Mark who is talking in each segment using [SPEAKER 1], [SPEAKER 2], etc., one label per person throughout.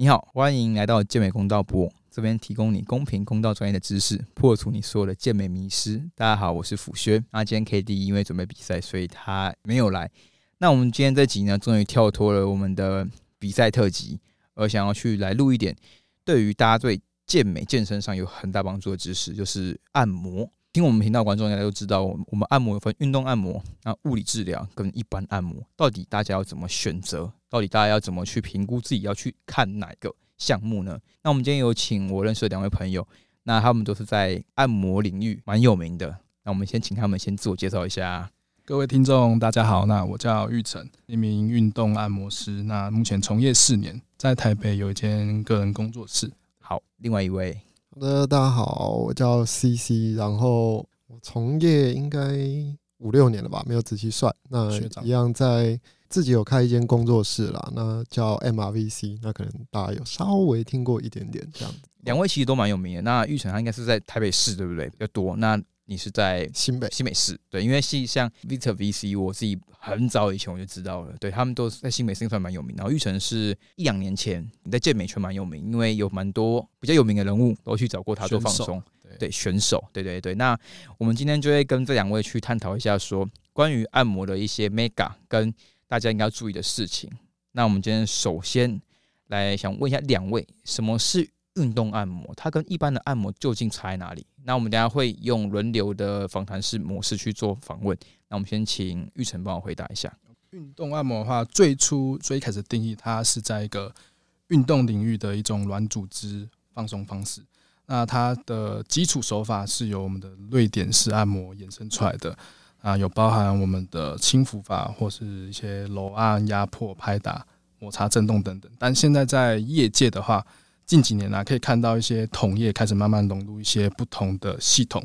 [SPEAKER 1] 你好，欢迎来到健美公道部，这边提供你公平公道专业的知识，破除你所有的健美迷失。大家好，我是辅轩。那今天 K D 因为准备比赛，所以他没有来。那我们今天这集呢，终于跳脱了我们的比赛特辑，而想要去来录一点对于大家对健美健身上有很大帮助的知识，就是按摩。听我们频道观众大家都知道，我们按摩分运动按摩、那物理治疗跟一般按摩，到底大家要怎么选择？到底大家要怎么去评估自己要去看哪个项目呢？那我们今天有请我认识的两位朋友，那他们都是在按摩领域蛮有名的。那我们先请他们先自我介绍一下。
[SPEAKER 2] 各位听众，大家好，那我叫玉成，一名运动按摩师。那目前从业四年，在台北有一间个人工作室。
[SPEAKER 1] 好，另外一位。
[SPEAKER 3] 好的，大家好，我叫 CC，然后我从业应该五六年了吧，没有仔细算。那一样在自己有开一间工作室啦，那叫 MRVC，那可能大家有稍微听过一点点这样子。
[SPEAKER 1] 两位其实都蛮有名的。那玉成他应该是在台北市，对不对？比较多。那你是在
[SPEAKER 3] 新北
[SPEAKER 1] 新北市，对，因为是像 Victor VC，我自己很早以前我就知道了，对他们都是在新北市算蛮有名。然后玉成是一两年前你在健美圈蛮有名，因为有蛮多比较有名的人物都去找过他做放松，对选手，对对对。那我们今天就会跟这两位去探讨一下，说关于按摩的一些 mega 跟大家应该要注意的事情。那我们今天首先来想问一下两位，什么是？运动按摩，它跟一般的按摩究竟差在哪里？那我们等下会用轮流的访谈式模式去做访问。那我们先请玉成帮我回答一下。
[SPEAKER 2] 运动按摩的话，最初最开始定义它是在一个运动领域的一种软组织放松方式。那它的基础手法是由我们的瑞典式按摩衍生出来的啊，有包含我们的轻抚法或是一些揉按、压迫、拍打、摩擦、震动等等。但现在在业界的话，近几年来，可以看到一些同业开始慢慢融入一些不同的系统，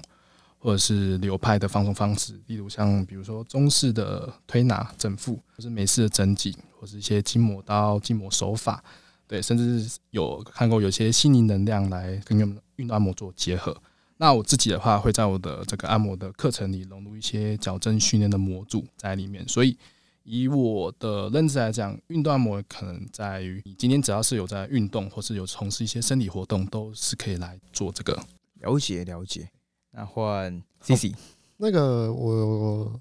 [SPEAKER 2] 或者是流派的放松方式，例如像比如说中式的推拿整腹，或是美式的整脊，或是一些筋膜刀、筋膜手法，对，甚至有看过有些心灵能量来跟用运动按摩做结合。那我自己的话，会在我的这个按摩的课程里融入一些矫正训练的模组在里面，所以。以我的认知来讲，运动按摩可能在于你今天只要是有在运动，或是有从事一些身体活动，都是可以来做这个
[SPEAKER 1] 了解了解。那换 C C，
[SPEAKER 3] 那个我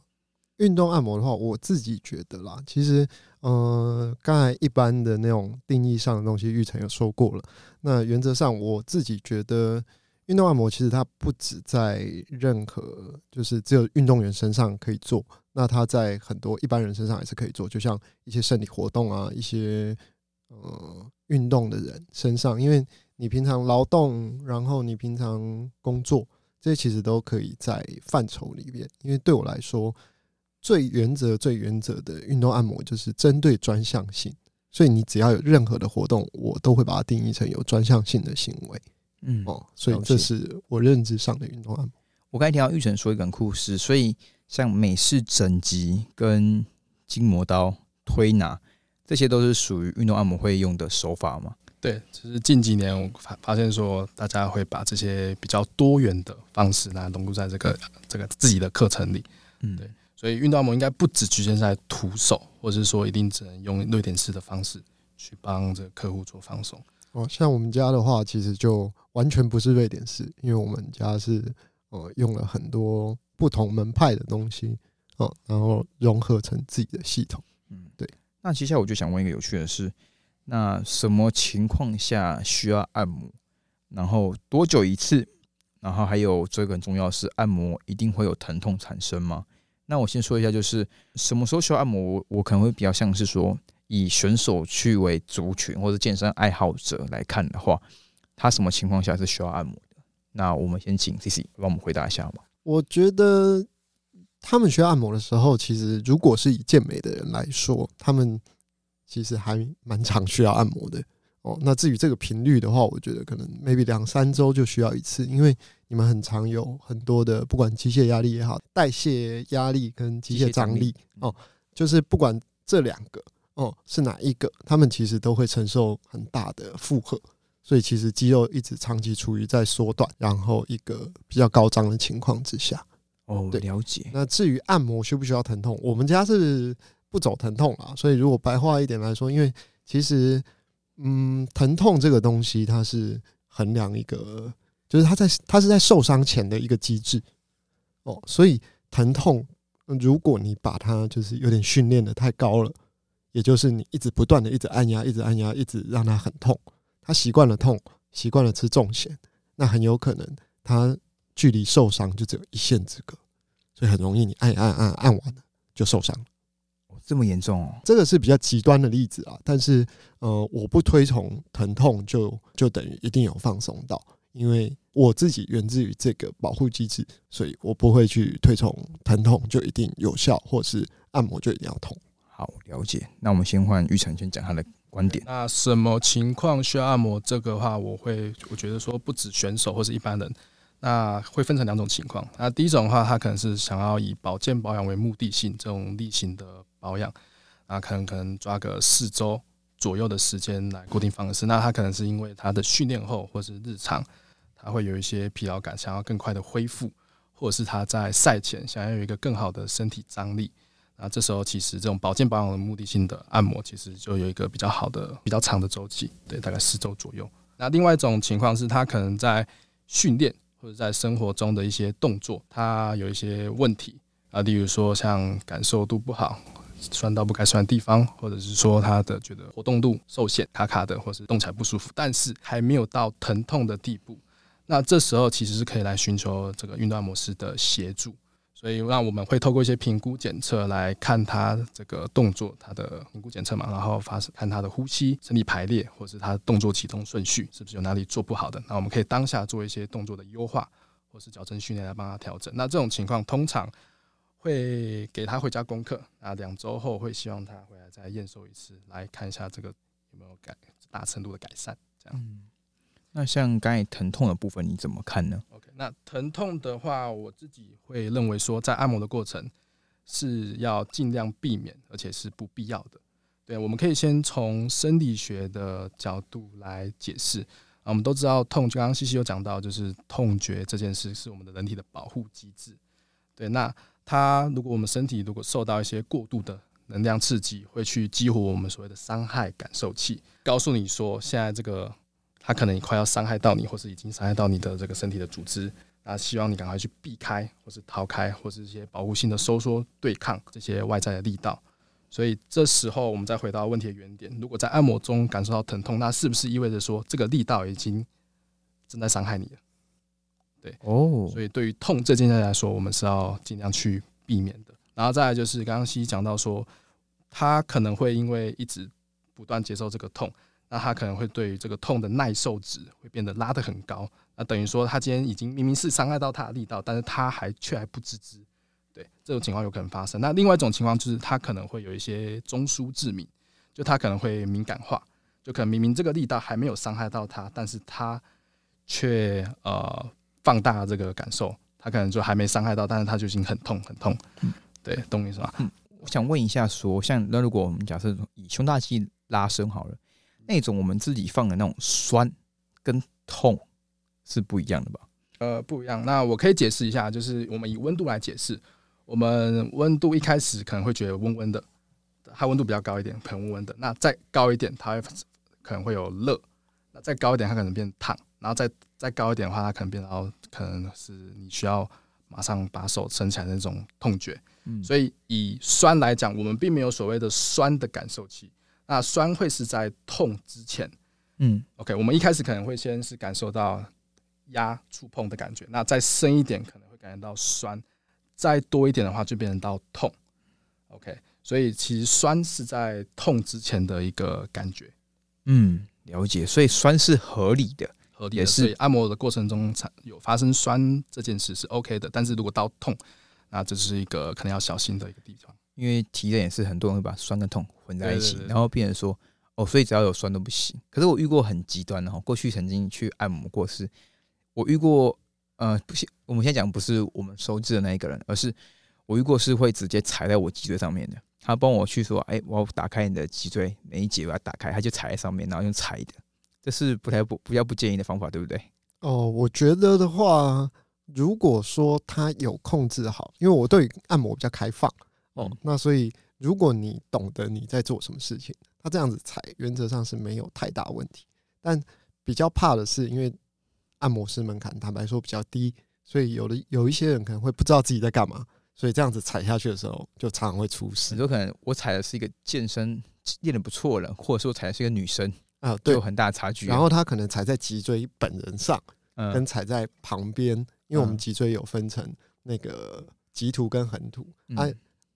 [SPEAKER 3] 运动按摩的话，我自己觉得啦，其实呃，刚才一般的那种定义上的东西，玉成有说过了。那原则上，我自己觉得运动按摩其实它不止在任何就是只有运动员身上可以做。那他在很多一般人身上也是可以做，就像一些生理活动啊，一些呃运动的人身上，因为你平常劳动，然后你平常工作，这些其实都可以在范畴里面。因为对我来说，最原则、最原则的运动按摩就是针对专项性，所以你只要有任何的活动，我都会把它定义成有专项性的行为。嗯，哦，所以这是我认知上的运动按摩。
[SPEAKER 1] 我刚才听到玉成说一个故事，所以。像美式整脊跟筋膜刀推拿，这些都是属于运动按摩会用的手法吗？
[SPEAKER 2] 对，就是近几年我发发现说，大家会把这些比较多元的方式来融入在这个这个自己的课程里。嗯，对，所以运动按摩应该不只局限在徒手，或者是说一定只能用瑞典式的方式去帮这个客户做放松。
[SPEAKER 3] 哦，像我们家的话，其实就完全不是瑞典式，因为我们家是呃用了很多。不同门派的东西，哦，然后融合成自己的系统。嗯，对。
[SPEAKER 1] 那接下来我就想问一个有趣的是，那什么情况下需要按摩？然后多久一次？然后还有这个很重要是，按摩一定会有疼痛产生吗？那我先说一下，就是什么时候需要按摩？我我可能会比较像是说，以选手去为族群或者健身爱好者来看的话，他什么情况下是需要按摩的？那我们先请 C C 帮我们回答一下好吗？
[SPEAKER 3] 我觉得他们需要按摩的时候，其实如果是以健美的人来说，他们其实还蛮常需要按摩的哦。那至于这个频率的话，我觉得可能 maybe 两三周就需要一次，因为你们很常有很多的不管机械压力也好，代谢压力跟机械张力哦，就是不管这两个哦是哪一个，他们其实都会承受很大的负荷。所以其实肌肉一直长期处于在缩短，然后一个比较高张的情况之下。
[SPEAKER 1] 哦，对，了解。
[SPEAKER 3] 那至于按摩需不需要疼痛，我们家是不走疼痛啊。所以如果白话一点来说，因为其实嗯，疼痛这个东西，它是衡量一个，就是它在它是在受伤前的一个机制哦，所以疼痛，如果你把它就是有点训练的太高了，也就是你一直不断的一直按压，一直按压，一直让它很痛，它习惯了痛，习惯了吃重咸，那很有可能它距离受伤就只有一线之隔，所以很容易你按按按按完了就受伤了。
[SPEAKER 1] 这么严重哦？
[SPEAKER 3] 这个是比较极端的例子啊，但是呃，我不推崇疼痛就就等于一定有放松到，因为我自己源自于这个保护机制，所以我不会去推崇疼痛就一定有效，或是按摩就一定要痛。
[SPEAKER 1] 好，了解。那我们先换玉成先讲他的观点。
[SPEAKER 2] 那什么情况需要按摩？这个话，我会我觉得说，不止选手或是一般人。那会分成两种情况。那第一种的话，他可能是想要以保健保养为目的性，这种例行的保养，那可能可能抓个四周左右的时间来固定方式。那他可能是因为他的训练后或是日常，他会有一些疲劳感，想要更快的恢复，或者是他在赛前想要有一个更好的身体张力。那这时候其实这种保健保养的目的性的按摩，其实就有一个比较好的、比较长的周期，对，大概四周左右。那另外一种情况是他可能在训练。或者在生活中的一些动作，他有一些问题啊，例如说像感受度不好，酸到不该酸的地方，或者是说他的觉得活动度受限，卡卡的，或是动起来不舒服，但是还没有到疼痛的地步，那这时候其实是可以来寻求这个运动按摩师的协助。所以，让我们会透过一些评估检测来看他这个动作，他的评估检测嘛，然后发生看他的呼吸、身体排列，或是他动作启动顺序是不是有哪里做不好的。那我们可以当下做一些动作的优化，或是矫正训练来帮他调整。那这种情况通常会给他回家功课，那两周后会希望他回来再验收一次，来看一下这个有没有改大程度的改善。这样。
[SPEAKER 1] 那像刚才疼痛的部分，你怎么看呢？OK，？
[SPEAKER 2] 那疼痛的话，我自己会认为说，在按摩的过程是要尽量避免，而且是不必要的。对，我们可以先从生理学的角度来解释啊。我们都知道痛，就刚刚西西有讲到，就是痛觉这件事是我们的人体的保护机制。对，那它如果我们身体如果受到一些过度的能量刺激，会去激活我们所谓的伤害感受器，告诉你说现在这个。它可能快要伤害到你，或是已经伤害到你的这个身体的组织，那希望你赶快去避开，或是逃开，或是一些保护性的收缩对抗这些外在的力道。所以这时候我们再回到问题的原点：如果在按摩中感受到疼痛，那是不是意味着说这个力道已经正在伤害你了？对，哦。所以对于痛这件事来说，我们是要尽量去避免的。然后再来就是刚刚西西讲到说，他可能会因为一直不断接受这个痛。那他可能会对于这个痛的耐受值会变得拉得很高，那等于说他今天已经明明是伤害到他的力道，但是他还却还不自知，对这种情况有可能发生。那另外一种情况就是他可能会有一些中枢致敏，就他可能会敏感化，就可能明明这个力道还没有伤害到他，但是他却呃放大这个感受，他可能就还没伤害到，但是他就已经很痛很痛，对，懂我意思吗？
[SPEAKER 1] 嗯，我想问一下，说像那如果我们假设以胸大肌拉伸好了。那种我们自己放的那种酸跟痛是不一样的吧？
[SPEAKER 2] 呃，不一样。那我可以解释一下，就是我们以温度来解释，我们温度一开始可能会觉得温温的，它温度比较高一点，很温温的。那再高一点，它可能会有热；那再高一点，它可能变烫；然后再再高一点的话，它可能变到可能是你需要马上把手伸起来的那种痛觉。嗯，所以以酸来讲，我们并没有所谓的酸的感受器。那酸会是在痛之前，嗯，OK，我们一开始可能会先是感受到压触碰的感觉，那再深一点可能会感觉到酸，再多一点的话就变成到痛，OK，所以其实酸是在痛之前的一个感觉，
[SPEAKER 1] 嗯，了解，所以酸是合理的，
[SPEAKER 2] 合理也是按摩的过程中产有发生酸这件事是 OK 的，但是如果到痛，那这是一个可能要小心的一个地方。
[SPEAKER 1] 因为提的也是很多人会把酸跟痛混在一起，然后病人说哦，所以只要有酸都不行。可是我遇过很极端的哈，过去曾经去按摩过，是我遇过呃，不是我们现在讲不是我们收治的那一个人，而是我遇过是会直接踩在我脊椎上面的。他帮我去说，哎，我要打开你的脊椎每一节，我要打开，他就踩在上面，然后用踩的，这是不太不比较不建议的方法，对不对？
[SPEAKER 3] 哦，我觉得的话，如果说他有控制好，因为我对按摩比较开放。哦，那所以如果你懂得你在做什么事情，他这样子踩原则上是没有太大问题，但比较怕的是因为按摩师门槛坦白说比较低，所以有的有一些人可能会不知道自己在干嘛，所以这样子踩下去的时候就常常会出
[SPEAKER 1] 很
[SPEAKER 3] 事
[SPEAKER 1] 多可能我踩的是一个健身练的不错的人，或者说踩的是一个女生，
[SPEAKER 3] 啊，对。
[SPEAKER 1] 很大差距啊。
[SPEAKER 3] 然后他可能踩在脊椎本人上，跟
[SPEAKER 1] 嗯，
[SPEAKER 3] 踩在旁边，因为我们
[SPEAKER 1] 嗯
[SPEAKER 3] 脊椎有分成那个棘突跟横突，
[SPEAKER 1] 嗯
[SPEAKER 3] 哎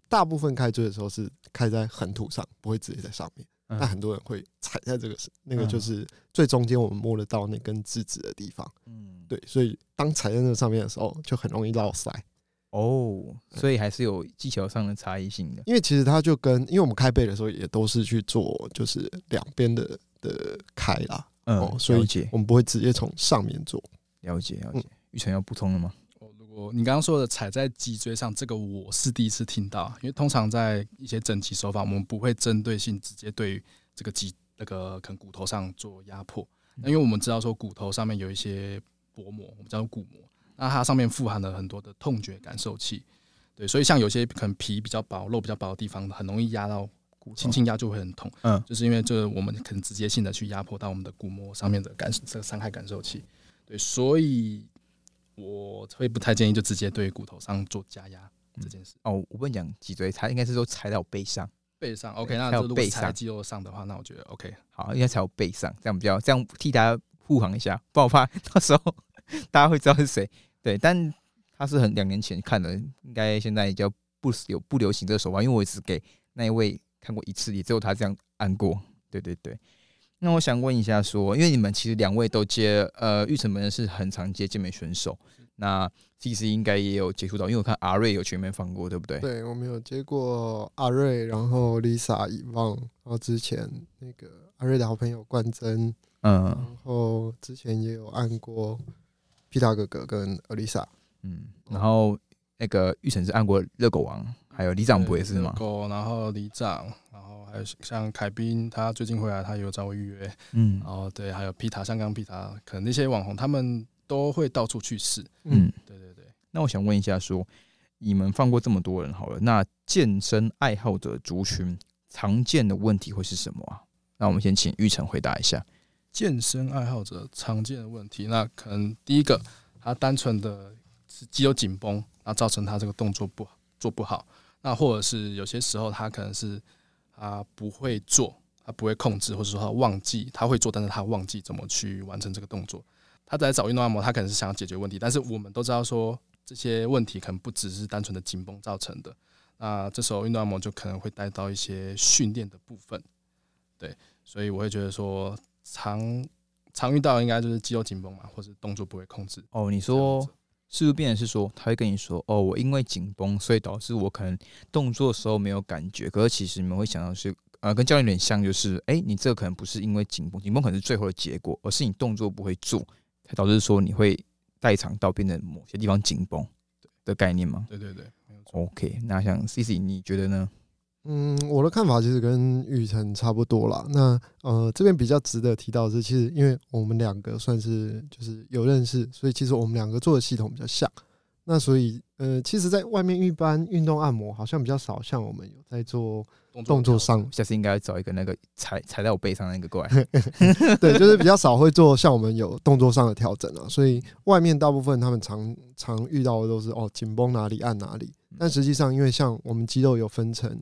[SPEAKER 3] 大部分开椎的时候是开在横突上，不会直接在上面。
[SPEAKER 1] 嗯
[SPEAKER 3] 那很多人会踩在这个是那个就
[SPEAKER 1] 嗯
[SPEAKER 3] 是最中间我们摸得到那根质子的地方。
[SPEAKER 1] 嗯，
[SPEAKER 3] 对，所以当踩在那上面的时候，就很容易落塞。
[SPEAKER 1] 哦，所以还是有技巧上的差异性的。
[SPEAKER 3] 因为其实它就跟，因为我们开背的时候也都是去做，就是两边的的开啦，
[SPEAKER 1] 嗯，
[SPEAKER 3] 哦，所以
[SPEAKER 1] 了解
[SPEAKER 3] 我们不会直接从上面做。
[SPEAKER 1] 了解了
[SPEAKER 3] 嗯
[SPEAKER 1] 解。玉成要补充了吗？
[SPEAKER 2] 哦，如果你刚刚说的踩在脊椎上，这个我是第一次听到，因为通常在一些整脊手法，我们不会针对性直接对这个脊那个可能骨头上做压迫，那因为我们知道说骨头上面有一些薄膜，我们叫做骨膜，那它上面富含了很多的痛觉感受器，对，所以像有些可能皮比较薄、肉比较薄的地方，很容易压到骨，轻轻压就会很痛，
[SPEAKER 1] 嗯
[SPEAKER 2] 就是因为这我们可能直接性的去压迫到我们的骨膜上面的感这个伤害感受器，对，所以我会不太建议就直接对骨头上做加压这件事。
[SPEAKER 1] 哦，我不能讲脊椎，它应该是说踩到我背上。
[SPEAKER 2] 背上 OK，那
[SPEAKER 1] 还有背
[SPEAKER 2] 这如果踩在
[SPEAKER 1] 上
[SPEAKER 2] 肌肉上的话，那我觉得 OK。
[SPEAKER 1] 好，应该踩我背上，这样比较这样替大家护航一下，不然我怕 到时候大家会知道是谁。对，但他是很两年前看的，应该现在比较不有不流行这个手法，因为我只给那一位看过一次，也只有他这样按过。对对对。那我想问一下说因为你们其实两位都接，呃，玉成本人是很常接健美选手，那其实应该也有接触到，因为我看阿瑞有全面放过，对不对？
[SPEAKER 3] 对，我们有接过阿瑞，然后 Lisa、以望，然后之前那个阿瑞的好朋友冠真，
[SPEAKER 1] 嗯
[SPEAKER 3] 然后之前也有按过皮塔哥哥跟 Lisa。
[SPEAKER 1] 嗯，然后那个玉成是按过热狗王，还有李长不也是吗？
[SPEAKER 2] 狗，然后李长，然后还有像凯宾，他最近回来，他有找我预约。
[SPEAKER 1] 嗯
[SPEAKER 2] 然后对，还有皮塔、香港皮塔，可能那些网红他们都会到处去试。
[SPEAKER 1] 嗯。
[SPEAKER 2] 对对对，
[SPEAKER 1] 那我想问一下说你们放过这么多人好了，那健身爱好者族群常见的问题会是什么啊？那我们先请玉成回答一下。
[SPEAKER 2] 健身爱好者常见的问题，那可能第一个，他单纯的是肌肉紧绷，那造成他这个动作不做不好。那或者是有些时候他可能是他不会做，他不会控制，或者说他忘记他会做，但是他忘记怎么去完成这个动作。他在找运动按摩，他可能是想要解决问题，但是我们都知道说这些问题可能不只是单纯的紧绷造成的。那这时候运动按摩就可能会带到一些训练的部分，对，所以我会觉得说常常遇到应该就是肌肉紧绷嘛，或者动作不会控制。
[SPEAKER 1] 哦，你说
[SPEAKER 2] 子
[SPEAKER 1] 是不是变成是说他会跟你说，哦，我因为紧绷，所以导致我可能动作的时候没有感觉，可是其实你们会想到是。呃，跟教练有点像，就是，哎、你这个可能不是因为紧绷，紧绷可能是最后的结果，而是你动作不会做，才导致说你会代偿到变得某些地方紧绷的概念吗
[SPEAKER 2] 对对对，没有错。
[SPEAKER 1] ？OK，那像 C C，你觉得呢？
[SPEAKER 3] 嗯，我的看法其实跟玉成差不多啦。那呃，这边比较值得提到的是，其实因为我们两个算是就是有认识，所以其实我们两个做的系统比较像。那所以呃，其实，在外面一般运动按摩好像比较少，像我们有在做动作上，
[SPEAKER 1] 下次应该要找一个那个踩踩在我背上那个过来。
[SPEAKER 3] 对，就是比较少会做像我们有动作上的调整啊。所以外面大部分他们常常遇到的都是哦，紧绷哪里按哪里。但实际上，因为像我们肌肉有分成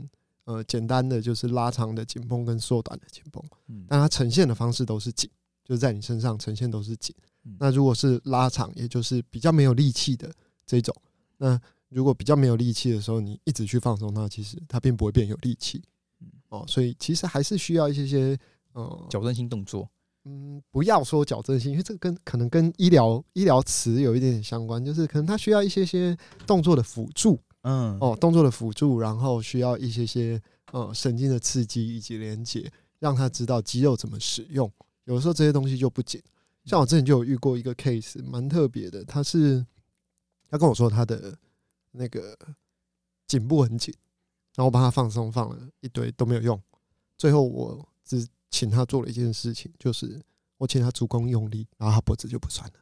[SPEAKER 3] 呃简单的就是拉长的紧绷跟缩短的紧绷。
[SPEAKER 1] 嗯
[SPEAKER 3] 但它呈现的方式都是紧，就是在你身上呈现都是紧
[SPEAKER 1] 嗯。
[SPEAKER 3] 那如果是拉长，也就是比较没有力气的这种，那如果比较没有力气的时候，你一直去放松它，其实它并不会变有力气
[SPEAKER 1] 嗯。
[SPEAKER 3] 哦，所以其实还是需要一些些呃，
[SPEAKER 1] 矫正性动作。
[SPEAKER 3] 嗯，不要说矫正性，因为这个跟可能跟医疗医疗词有一点点相关，就是可能它需要一些些动作的辅助
[SPEAKER 1] 嗯，
[SPEAKER 3] 哦，动作的辅助，然后需要一些些呃神经的刺激以及连接，让他知道肌肉怎么使用。有的时候这些东西就不紧。像我之前就有遇过一个 case，蛮特别的，他是他跟我说他的那个颈部很紧，然后我帮他放松，放了一堆都没有用，最后我只请他做了一件事情，就是我请他足弓用力，然后他脖子就不酸了。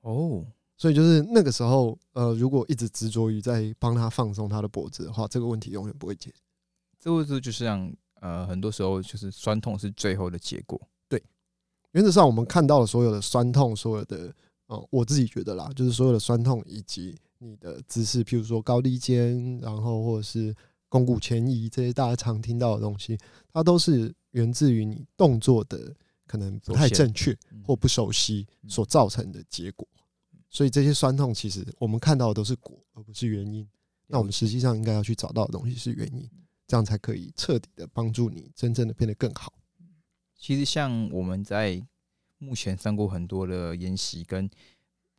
[SPEAKER 1] 哦，
[SPEAKER 3] 所以就是那个时候，呃，如果一直执着于在帮他放松他的脖子的话，这个问题永远不会解决。
[SPEAKER 1] 这个就就像呃，很多时候就是酸痛是最后的结果。
[SPEAKER 3] 对原则上，我们看到了所有的酸痛，所有的呃，我自己觉得啦，就是所有的酸痛以及你的姿势，譬如说高低肩，然后或者是肱骨前移这些大家常听到的东西，它都是源自于你动作的可能不太正确
[SPEAKER 1] 嗯
[SPEAKER 3] 或不熟悉所造成的结果。所以这些酸痛，其实我们看到的都是果，而不是原因。那我们实际上应该要去找到的东西是原因，这样才可以彻底的帮助你真正的变得更好。
[SPEAKER 1] 其实像我们在目前上过很多的研习，跟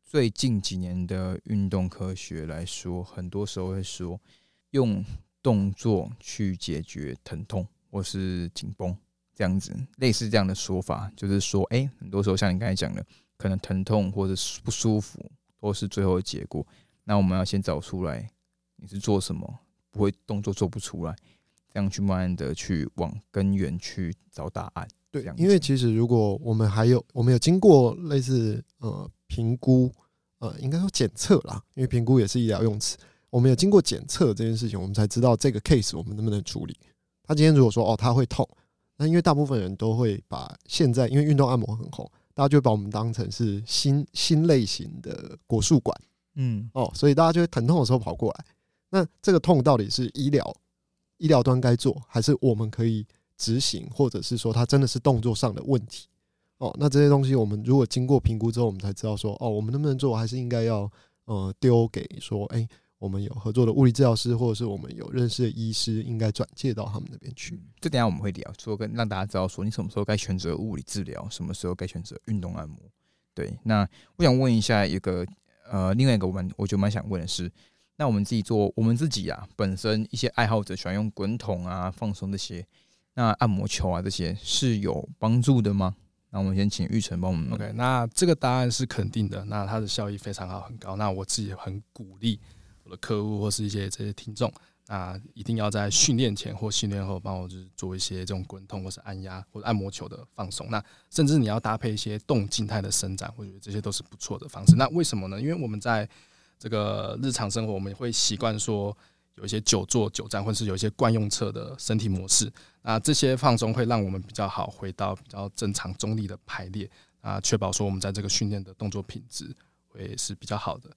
[SPEAKER 1] 最近几年的运动科学来说，很多时候会说用动作去解决疼痛或是紧绷，这样子类似这样的说法，就是说，哎、很多时候像你刚才讲的，可能疼痛或者是不舒服都是最后的结果。那我们要先找出来你是做什么，不会动作做不出来，这样去慢慢的去往根源去找答案。
[SPEAKER 3] 对因为其实如果我们还有我们有经过类似呃评估，呃，应该说检测啦，因为评估也是医疗用词，我们有经过检测这件事情，我们才知道这个 case 我们能不能处理。他今天如果说哦他会痛，那因为大部分人都会把现在因为运动按摩很红，大家就会把我们当成是新新类型的国术馆
[SPEAKER 1] 嗯，
[SPEAKER 3] 哦，所以大家就会疼痛的时候跑过来。那这个痛到底是医疗医疗端该做，还是我们可以执行，或者是说它真的是动作上的问题？哦，那这些东西我们如果经过评估之后，我们才知道说，哦，我们能不能做，还是应该要呃丢给说，哎、我们有合作的物理治疗师，或者是我们有认识的医师，应该转介到他们那边去。
[SPEAKER 1] 这等下我们会聊，说跟让大家知道说你什么时候该选择物理治疗，什么时候该选择运动按摩。对，那我想问一下一个呃，另外一个我们我觉得蛮想问的是，那我们自己做我们自己啊，本身一些爱好者喜欢用滚筒啊、放松这些，那按摩球啊这些是有帮助的吗？那我们先请玉成帮我们
[SPEAKER 2] OK，那这个答案是肯定的，那它的效益非常好，很高。那我自己很鼓励我的客户或是一些这些听众，那一定要在训练前或训练后帮我就是做一些这种滚筒或是按压或者按摩球的放松。那甚至你要搭配一些动静态的伸展，我觉得这些都是不错的方式。那为什么呢？因为我们在这个日常生活，我们会习惯说有一些久坐久站，或者是有一些惯用侧的身体模式。那这些放松会让我们比较好回到比较正常中立的排列啊，确保说我们在这个训练的动作品质会是比较好的。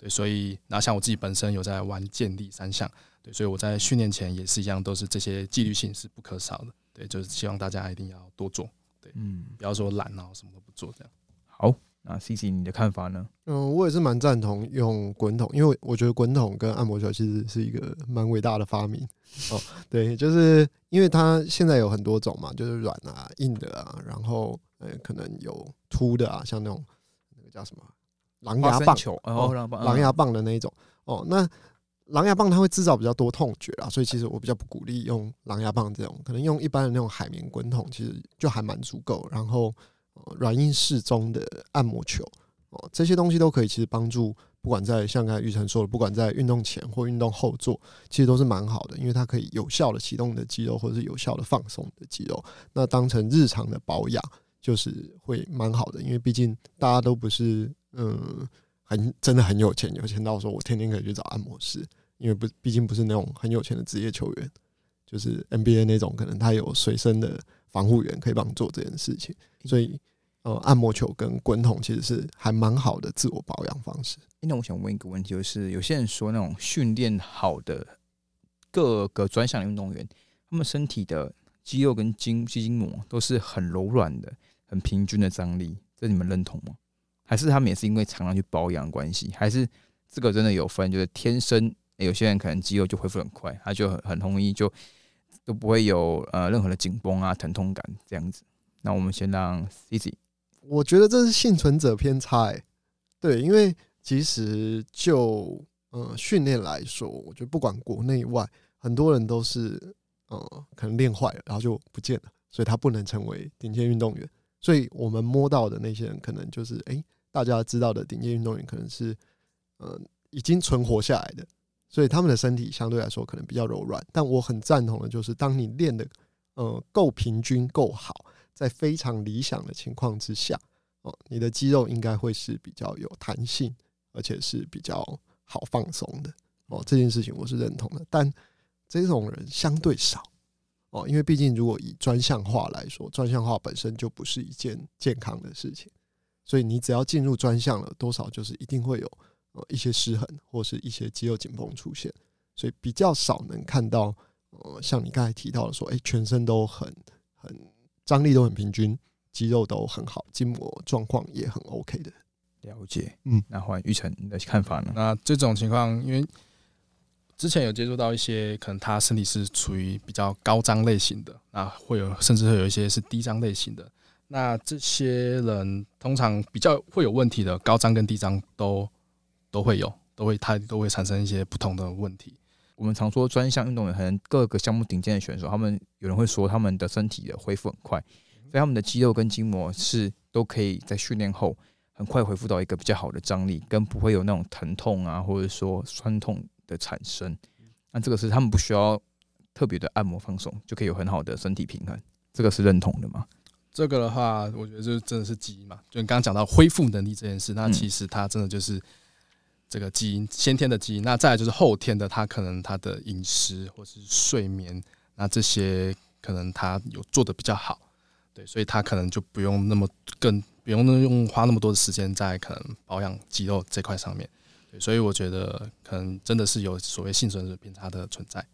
[SPEAKER 2] 对，所以那像我自己本身有在玩健力三项，对，所以我在训练前也是一样，都是这些纪律性是不可少的。对，就是希望大家一定要多做，对
[SPEAKER 1] 嗯，
[SPEAKER 2] 不要说懒然后什么都不做这样。
[SPEAKER 1] 好，那 C C 你的看法呢？
[SPEAKER 3] 嗯，我也是蛮赞同用滚筒，因为我觉得滚筒跟按摩球其实是一个蛮伟大的发明哦。对，就是因为它现在有很多种嘛，就是软啊、硬的啊，然后呃可能有凸的啊，像那种那个叫什么狼牙棒，
[SPEAKER 1] 球，哦，
[SPEAKER 3] 哦
[SPEAKER 1] 狼牙棒，
[SPEAKER 3] 狼牙棒的那一种哦。那狼牙棒它会制造比较多痛觉啊，所以其实我比较不鼓励用狼牙棒这种，可能用一般的那种海绵滚筒，其实就还蛮足够。然后呃软硬适中的按摩球哦，这些东西都可以其实帮助，不管在像刚才玉成说的，不管在运动前或运动后做，其实都是蛮好的，因为它可以有效的启动你的肌肉，或者是有效的放松你的肌肉。那当成日常的保养，就是会蛮好的，因为毕竟大家都不是嗯。很真的很有钱，有钱到说我天天可以去找按摩师，因为不毕竟不是那种很有钱的职业球员，就是 NBA 那种，可能他有随身的防护员可以帮你做这件事情，所以呃，按摩球跟滚筒其实是还蛮好的自我保养方式。
[SPEAKER 1] 诶那我想问一个问题，就是有些人说那种训练好的各个专项运动员，他们身体的肌肉跟筋肌筋膜都是很柔软的、很平均的张力，这你们认同吗？还是他们也是因为常常去保养关系？还是这个真的有分？就是天生、有些人可能肌肉就恢复很快，他就很很容易就都不会有呃任何的紧绷啊、疼痛感这样子。那我们先让 C C
[SPEAKER 3] 我觉得这是幸存者偏差、欸，对，因为其实就呃训练来说，我觉得不管国内外，很多人都是呃可能练坏了，然后就不见了，所以他不能成为顶尖运动员。所以我们摸到的那些人，可能就是哎、诶大家知道的顶尖运动员，可能是呃已经存活下来的，所以他们的身体相对来说可能比较柔软。但我很赞同的就是，当你练的呃够平均、够好，在非常理想的情况之下，哦，你的肌肉应该会是比较有弹性，而且是比较好放松的。哦，这件事情我是认同的，但这种人相对少。哦，因为毕竟如果以专项化来说，专项化本身就不是一件健康的事情，所以你只要进入专项了，多少就是一定会有呃一些失衡或是一些肌肉紧绷出现，所以比较少能看到呃像你刚才提到的说，哎、全身都很很张力都很平均，肌肉都很好，筋膜状况也很 OK 的。
[SPEAKER 1] 了解，
[SPEAKER 3] 嗯
[SPEAKER 1] 那换玉成你的看法呢？
[SPEAKER 2] 那这种情况，因为之前有接触到一些可能他身体是处于比较高张类型的，那会有甚至会有一些是低张类型的。那这些人通常比较会有问题的，高张跟低张都都会有，都会他都会产生一些不同的问题。
[SPEAKER 1] 我们常说专项运动员，可能各个项目顶尖的选手，他们有人会说他们的身体的恢复很快，所以他们的肌肉跟筋膜是都可以在训练后很快恢复到一个比较好的张力，跟不会有那种疼痛啊，或者说酸痛的产生。那这个是他们不需要特别的按摩放松，就可以有很好的身体平衡，这个是认同的吗？
[SPEAKER 2] 这个的话，我觉得就真的是基因嘛，就你刚刚讲到恢复能力这件事，那
[SPEAKER 1] 嗯
[SPEAKER 2] 其实它真的就是这个基因先天的基因，那再来就是后天的，他可能他的饮食或是睡眠，那这些可能他有做的比较好，对，所以他可能就不用那么更不用那用花那么多的时间在可能保养肌肉这块上面，对，所以我觉得可能真的是有所谓幸存者偏差的存在。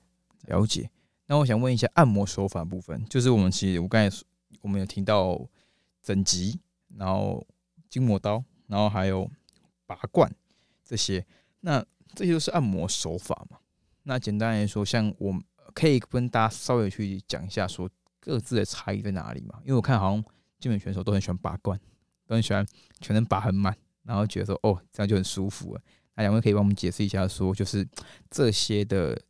[SPEAKER 1] 了解。那我想问一下按摩手法部分，就是我们其实我刚才说我们有听到整脊，然后筋膜刀，然后还有拔罐这些，那这些都是按摩手法嘛？那简单来说，像我可以跟大家稍微去讲一下，说各自的差异在哪里嘛？因为我看好像基本选手都很喜欢拔罐，都很喜欢全能拔很满，然后觉得说哦这样就很舒服了。那两位可以帮我们解释一下，说就是这些的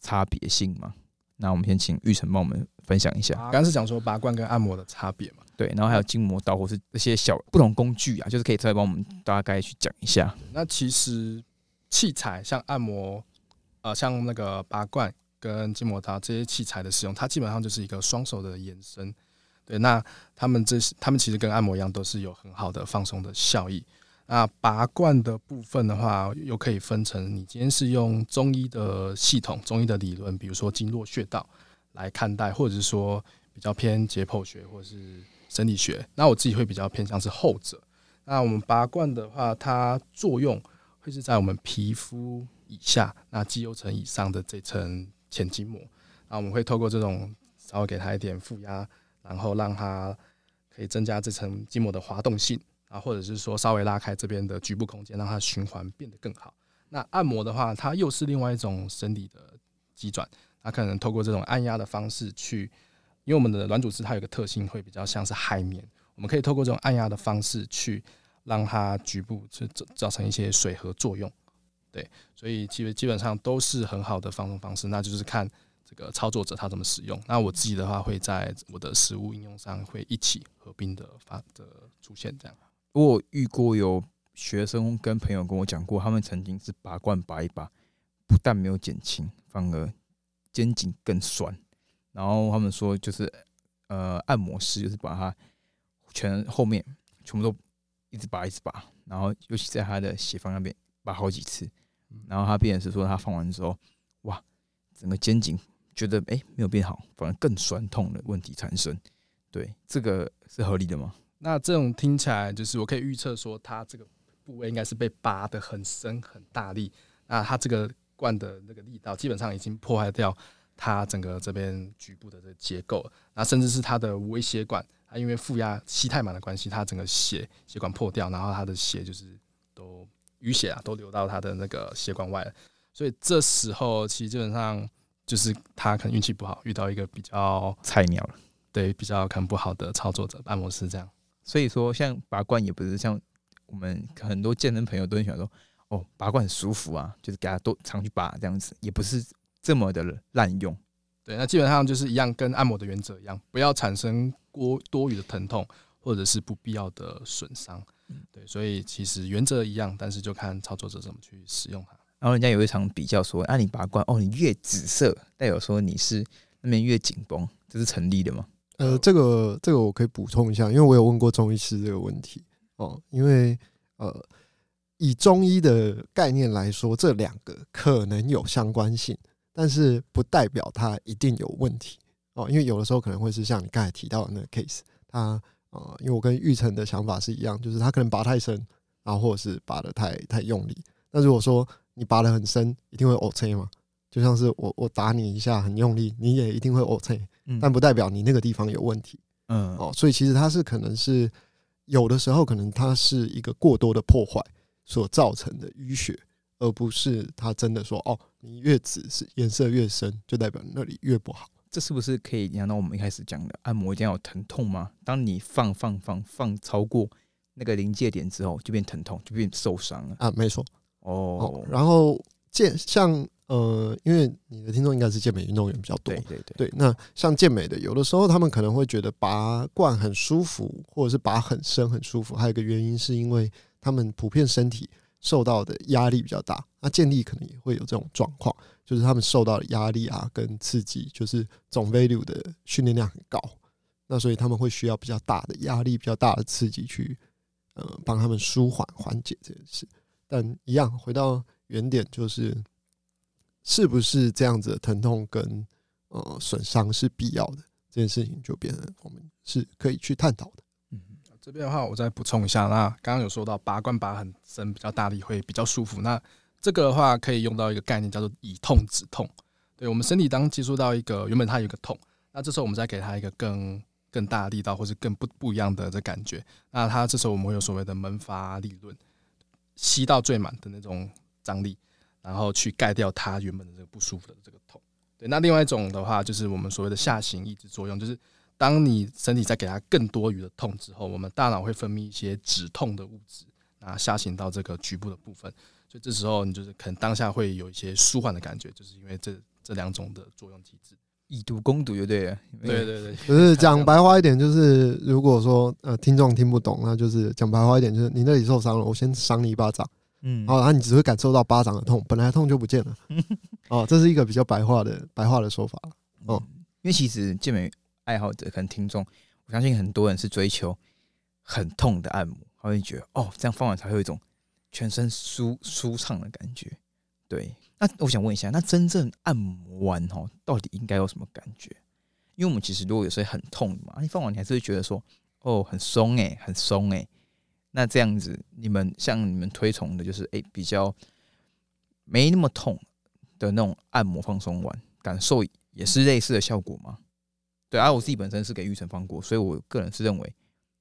[SPEAKER 1] 差别性吗？那我们先请玉成帮我们分享一下，
[SPEAKER 2] 刚刚是讲说拔罐跟按摩的差别嘛。
[SPEAKER 1] 对，然后还有筋膜刀或是这些小不同工具啊，就是可以再帮我们大概去讲一下。
[SPEAKER 2] 那其实器材像按摩，呃，像那个拔罐跟筋膜刀这些器材的使用，它基本上就是一个双手的延伸。对，那他们这他们其实跟按摩一样，都是有很好的放松的效益。那拔罐的部分的话，又可以分成你今天是用中医的系统、中医的理论，比如说经络穴道来看待，或者是说比较偏解剖学或者是生理学。那我自己会比较偏向是后者。那我们拔罐的话，它作用会是在我们皮肤以下，那肌肉层以上的这层前筋膜。那我们会透过这种稍微给它一点负压，然后让它可以增加这层筋膜的滑动性啊，或者是说稍微拉开这边的局部空间，让它循环变得更好。那按摩的话，它又是另外一种生理的急转，它可能透过这种按压的方式去，因为我们的软组织它有个特性会比较像是海绵，我们可以透过这种按压的方式去让它局部去造造成一些水合作用。对，所以基本基本上都是很好的放松方式，那就是看这个操作者他怎么使用。那我自己的话会在我的实物应用上会一起合并的发的出现这样。
[SPEAKER 1] 我有遇过有学生跟朋友跟我讲过，他们曾经是拔罐拔一拔，不但没有减轻，反而肩颈更酸。然后他们说，就是呃，按摩师就是把它全后面全部都一直拔一直拔，然后尤其在他的斜方那边拔好几次，然后他变成是说他放完之后，哇，整个肩颈觉得哎、诶没有变好，反而更酸痛的问题产生。对，这个是合理的吗？
[SPEAKER 2] 那这种听起来就是我可以预测说，它这个部位应该是被拔得很深很大力，那它这个灌的那个力道基本上已经破坏掉它整个这边局部的这个结构，那甚至是它的微血管，它因为负压吸太满的关系，它整个血血管破掉，然后它的血就是都淤血啊，都流到它的那个血管外了，所以这时候其实基本上就是他可能运气不好，遇到一个比较
[SPEAKER 1] 菜鸟了。
[SPEAKER 2] 对比较可能不好的操作者按摩师这样。
[SPEAKER 1] 所以说，像拔罐也不是像我们很多健身朋友都很喜欢说，哦，拔罐很舒服啊，就是给他多常去拔这样子，也不是这么的滥用。
[SPEAKER 2] 对，那基本上就是一样，跟按摩的原则一样，不要产生过多余的疼痛或者是不必要的损伤。对，所以其实原则一样，但是就看操作者怎么去使用它。
[SPEAKER 1] 然后人家有一场比较说，啊，你拔罐哦，你越紫色，代表说你是那边越紧绷，这是成立的吗？
[SPEAKER 3] 呃，这个这个我可以补充一下，因为我有问过中医师这个问题哦。因为呃，以中医的概念来说，这两个可能有相关性，但是不代表它一定有问题哦，因为有的时候可能会是像你刚才提到的那个 case，他呃，因为我跟玉成的想法是一样，就是他可能拔太深，然后或者是拔的太太用力。那如果说你拔的很深，一定会 O C 嘛？就像是我我打你一下很用力，你也一定会 O C，
[SPEAKER 1] 嗯
[SPEAKER 3] 但不代表你那个地方有问题
[SPEAKER 1] 嗯
[SPEAKER 3] 哦。所以其实它是可能是有的时候可能它是一个过多的破坏所造成的淤血，而不是它真的说哦，你越紫是颜色越深，就代表那里越不好。
[SPEAKER 1] 这是不是可以讲到我们一开始讲的按摩一定要有疼痛吗？当你放放放放超过那个临界点之后，就变疼痛，就变受伤了。
[SPEAKER 3] 啊，没错
[SPEAKER 1] 哦
[SPEAKER 3] 哦。，然后健像呃，因为你的听众应该是健美运动员比较多
[SPEAKER 1] 对，对对，
[SPEAKER 3] 对，那像健美的，有的时候他们可能会觉得拔罐很舒服，或者是拔很深很舒服。还有一个原因是因为他们普遍身体受到的压力比较大，那健力可能也会有这种状况，就是他们受到的压力啊跟刺激，就是总 value 的训练量很高，那所以他们会需要比较大的压力、比较大的刺激去呃帮他们舒缓缓解这件事。但一样回到原点，就是是不是这样子疼痛跟呃损伤是必要的，这件事情就变成我们是可以去探讨的。
[SPEAKER 1] 嗯，
[SPEAKER 2] 这边的话，我再补充一下，那刚刚有说到拔罐拔很深，比较大力会比较舒服。那这个的话可以用到一个概念，叫做以痛止痛。对我们身体当接触到一个原本它有一个痛，那这时候我们再给它一个更更大力道，或是更不不一样的这感觉。那它这时候我们会有所谓的门阀理论，吸到最满的那种张力，然后去盖掉它原本的这个不舒服的这个痛。对，那另外一种的话，就是我们所谓的下行抑制作用，就是当你身体在给它更多余的痛之后，我们大脑会分泌一些止痛的物质，那下行到这个局部的部分，所以这时候你就是可能当下会有一些舒缓的感觉，就是因为这这两种的作用机制。
[SPEAKER 1] 以毒攻毒就对了。
[SPEAKER 2] 对对对，
[SPEAKER 3] 就是讲白话一点，就是如果说呃听众听不懂，那就是讲白话一点，就是你那里受伤了，我先赏你一巴掌，
[SPEAKER 1] 嗯，
[SPEAKER 3] 哦，然后你只会感受到巴掌的痛，本来痛就不见了。哦，这是一个比较白话的白话的说法。哦
[SPEAKER 1] 嗯，因为其实健美爱好者可能听众，我相信很多人是追求很痛的按摩，他会觉得哦，这样放完才会有一种全身舒舒畅的感觉。对，那我想问一下，那真正按摩完哦，到底应该有什么感觉？因为我们其实如果有时候很痛嘛，你放完你还是会觉得说，哦，很松诶、很松诶、那这样子，你们像你们推崇的就是诶、比较没那么痛的那种按摩放松丸，感受也是类似的效果吗？对啊，我自己本身是给玉成放过，所以我个人是认为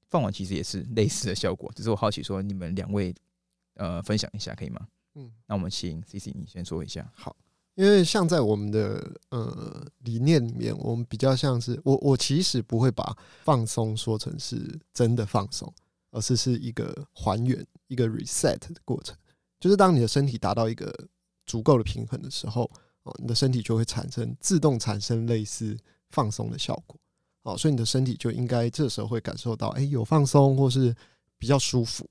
[SPEAKER 1] 放完其实也是 类似的效果，只是我好奇说你们两位呃分享一下可以吗？
[SPEAKER 3] 嗯，
[SPEAKER 1] 那我们请 C C 你先说一下。
[SPEAKER 3] 好因为像在我们的呃理念里面，我们比较像是我我其实不会把放松说成是真的放松，而是是一个还原、一个 reset 的过程。就是当你的身体达到一个足够的平衡的时候，哦，你的身体就会产生自动产生类似放松的效果。哦，所以你的身体就应该这时候会感受到，哎、有放松或是比较舒服。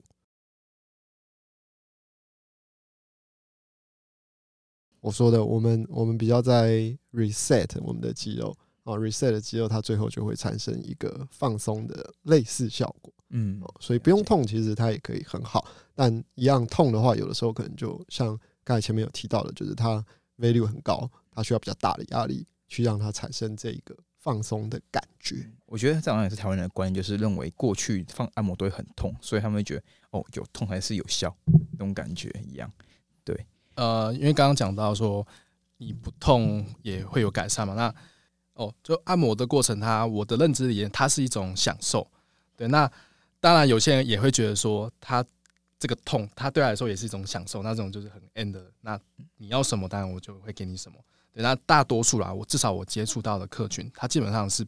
[SPEAKER 3] 我说的，我们我们比较在 reset 我们的肌肉啊，reset 的肌肉，它最后就会产生一个放松的类似效果
[SPEAKER 1] 嗯
[SPEAKER 3] 哦，所以不用痛，其实它也可以很好。但一样痛的话，有的时候可能就像刚才前面有提到的，就是它 value 很高，它需要比较大的压力去让它产生这一个放松的感觉。
[SPEAKER 1] 我觉得这好像也是台湾人的观念，就是认为过去放按摩都会很痛，所以他们会觉得哦，有痛还是有效，那种感觉一样。
[SPEAKER 2] 对呃，因为刚刚讲到说你不痛也会有改善嘛，那哦，就按摩的过程它，我的认知里面它是一种享受。对，那当然有些人也会觉得说，他这个痛，他对他来说也是一种享受，那种就是很 end 的。那你要什么，当然我就会给你什么。对，那大多数啦，我至少我接触到的客群，他基本上是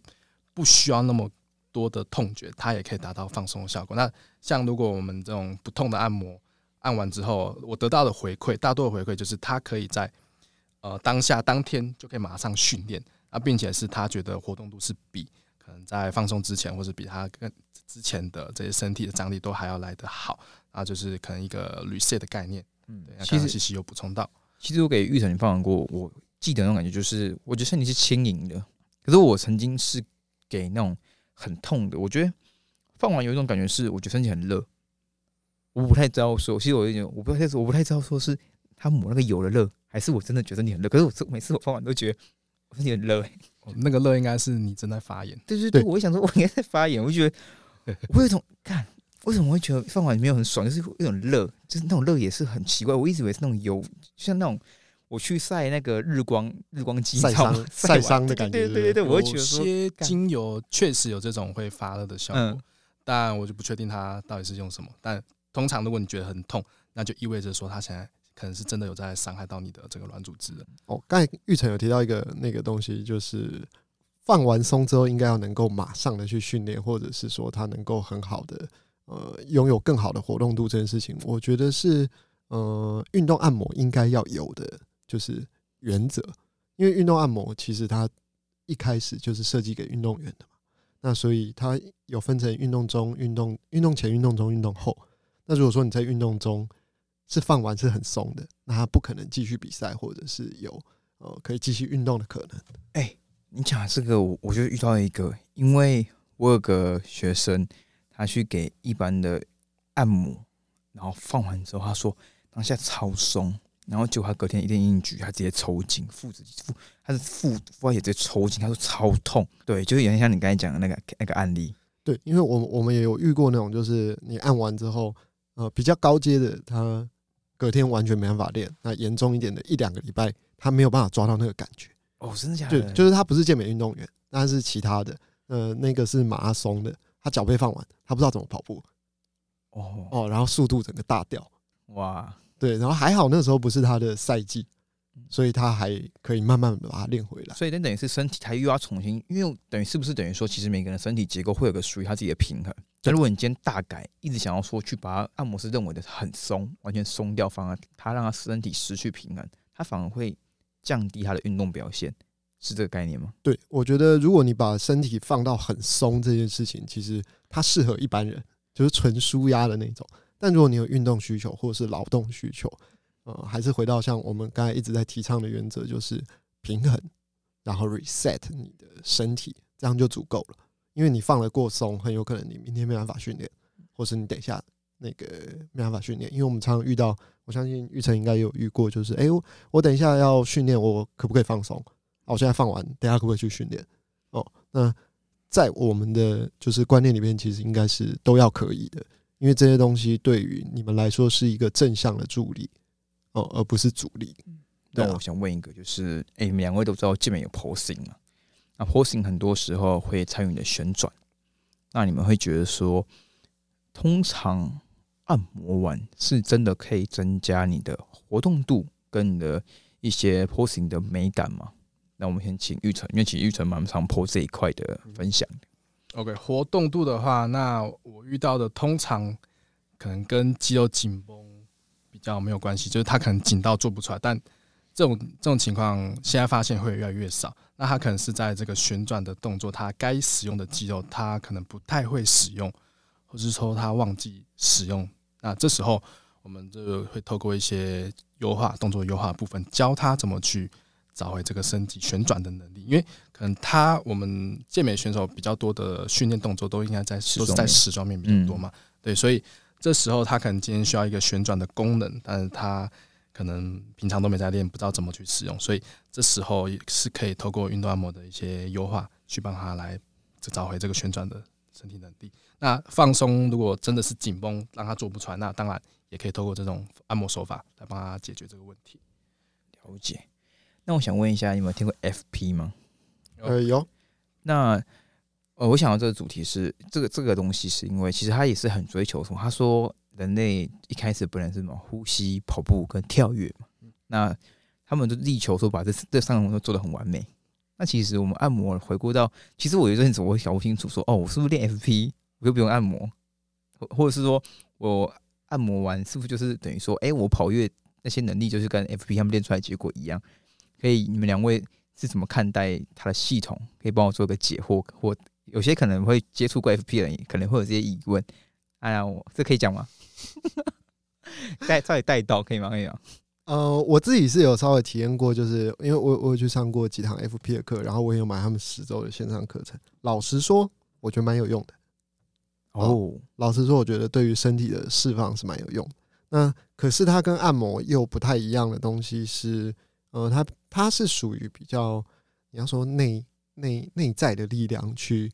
[SPEAKER 2] 不需要那么多的痛觉，他也可以达到放松的效果。那像如果我们这种不痛的按摩，按完之后，我得到的回馈，大多的回馈就是他可以在呃当下当天就可以马上训练，啊，并且是他觉得活动度是比可能在放松之前，或者比他更之前的这些身体的张力都还要来得好，啊，就是可能一个 reset 的概念。
[SPEAKER 1] 嗯其实
[SPEAKER 2] 刚刚西西有补充到，
[SPEAKER 1] 其实我给玉成你放完过，我记得那种感觉就是，我觉得身体是轻盈的，可是我曾经是给那种很痛的，我觉得放完有一种感觉是，我觉得身体很热，我不太知道说，其实我有点我不太我不太知道说是他抹那个油的热，还是我真的觉得身体很热，可是我每次我放完都觉得我身体很热、
[SPEAKER 2] 那个热应该是你正在发炎。
[SPEAKER 1] 对对对，
[SPEAKER 3] 对
[SPEAKER 1] 我就想说，我应该在发炎，我就觉得 我有一种看，为什么会觉得饭碗没有很爽，就是有一种热，就是那种热也是很奇怪。我一直以为是那种油，像那种我去晒那个日光日光机，
[SPEAKER 3] 晒伤 晒伤的感觉
[SPEAKER 1] 对对对对对，我会觉得说，
[SPEAKER 2] 些精油确实有这种会发热的效果，
[SPEAKER 1] 嗯
[SPEAKER 2] 但我就不确定它到底是用什么。但通常如果你觉得很痛，那就意味着说它现在可能是真的有在伤害到你的这个软组织。
[SPEAKER 3] 哦，刚才玉成有提到一个那个东西，就是放完松之后，应该要能够马上的去训练，或者是说他能够很好的呃拥有更好的活动度这件事情，我觉得是呃运动按摩应该要有的就是原则，因为运动按摩其实它一开始就是设计给运动员的嘛，那所以它有分成运动中、运动运动前、运动中、运动后。那如果说你在运动中是放完是很松的，那他不可能继续比赛，或者是有呃可以继续运动的可能。
[SPEAKER 1] 哎、你讲这个，我我就遇到一个，因为我有个学生，他去给一般的按摩，然后放完之后，他说当下超松，然后结果他隔天一练硬举，他直接抽筋，腹直腹他是腹腹外也直接抽筋，他说超痛，对，就是有点像你刚才讲的那个那个案例，
[SPEAKER 3] 对，因为我我们也有遇过那种，就是你按完之后，呃，比较高阶的，他隔天完全没办法练；那严重一点的，一两个礼拜，他没有办法抓到那个感觉。
[SPEAKER 1] 哦，真的假
[SPEAKER 3] 就
[SPEAKER 1] 的？
[SPEAKER 3] 就是他不是健美运动员，但是其他的，呃，那个是马拉松的，他脚背放完，他不知道怎么跑步
[SPEAKER 1] 哦
[SPEAKER 3] 哦，然后速度整个大掉。
[SPEAKER 1] 哇，
[SPEAKER 3] 对，然后还好那时候不是他的赛季，所以他还可以慢慢把它练回来。
[SPEAKER 1] 所以那等于是身体他又要重新，因为等于是不是等于说，其实每个人身体结构会有个属于他自己的平衡。但如果你今天大改，一直想要说去把它按摩师认为的很松，完全松掉，反而他让他身体失去平衡，他反而会降低他的运动表现，是这个概念吗？
[SPEAKER 3] 对，我觉得如果你把身体放到很松这件事情，其实它适合一般人，就是纯舒压的那种。但如果你有运动需求或者是劳动需求，呃，还是回到像我们刚才一直在提倡的原则，就是平衡，然后 reset 你的身体，这样就足够了。因为你放了过松，很有可能你明天没办法训练，或是你等一下那个没办法训练。因为我们常常遇到，我相信玉成应该有遇过，就是哎、我我等一下要训练，我可不可以放松？啊，我现在放完，等一下可不可以去训练？哦，那在我们的就是观念里面，其实应该是都要可以的，因为这些东西对于你们来说是一个正向的助力哦，而不是阻力。
[SPEAKER 1] 那我想问一个，就是哎、你们两位都知道健美有 posing 嘛？那 posing 很多时候会参与你的旋转，那你们会觉得说，通常按摩完是真的可以增加你的活动度跟你的一些 posing 的美感吗？那我们先请玉成，因为其实玉成蛮常 po 这一块的分享。
[SPEAKER 2] OK，活动度的话，那我遇到的通常可能跟肌肉紧绷比较没有关系，就是他可能紧到做不出来，但这种这种情况现在发现会越来越少。那他可能是在这个旋转的动作，他该使用的肌肉他可能不太会使用，或是说他忘记使用。那这时候我们就会透过一些优化动作优化部分，教他怎么去找回这个身体旋转的能力，因为可能他我们健美选手比较多的训练动作都应该在都是在时装面比较多嘛，对，所以这时候他可能今天需要一个旋转的功能，但是他可能平常都没在练，不知道怎么去使用，所以这时候也是可以透过运动按摩的一些优化，去帮他来找回这个旋转的身体能力。那放松如果真的是紧绷，让他做不出来，那当然也可以透过这种按摩手法来帮他解决这个问题。
[SPEAKER 1] 了解。那我想问一下，你有没有听过 FP 吗？
[SPEAKER 2] 有
[SPEAKER 3] 呃，有
[SPEAKER 1] 那呃，我想到这个主题是这个这个东西，是因为其实他也是很追求什么？他说人类一开始本来是什么呼吸、跑步跟跳跃嘛，那他们就力求说把这这三种都做得很完美。那其实我们按摩回顾到，其实我有阵子我会搞不清楚说，哦，我是不是练 FP，我就不用按摩，或者是说我按摩完是不是就是等于说，哎、我跑越那些能力就是跟 FP 他们练出来的结果一样？可以，你们两位是怎么看待它的系统？可以帮我做个解惑，或有些可能会接触过 FP 的人，可能会有这些疑问。哎呀，我这可以讲吗？带稍微带到可以吗？可以吗？
[SPEAKER 3] 呃，我自己是有稍微体验过，就是因为我我有去上过几堂 FP 的课，然后我也有买他们十周的线上课程。老实说，我觉得蛮有用的。
[SPEAKER 1] 哦，
[SPEAKER 3] 老实说，我觉得对于身体的释放是蛮有用的。那可是它跟按摩又不太一样的东西是，呃，它它是属于比较你要说内内内在的力量去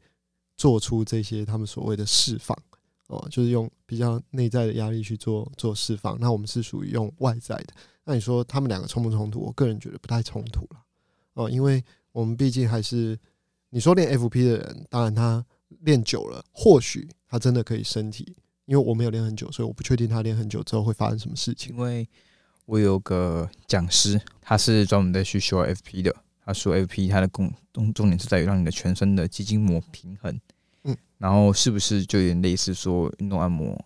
[SPEAKER 3] 做出这些他们所谓的释放哦，就是用比较内在的压力去做做释放。那我们是属于用外在的。那你说他们两个冲不冲突？我个人觉得不太冲突了哦，因为我们毕竟还是你说练 FP 的人，当然他练久了，或许他真的可以身体。因为我没有练很久，所以我不确定他练很久之后会发生什么事情。
[SPEAKER 1] 因为我有个讲师，他是专门在去修 FP 的。他说 FP 它的功重重点是在于让你的全身的肌筋膜平衡。嗯，然后是不是就有点类似说运动按摩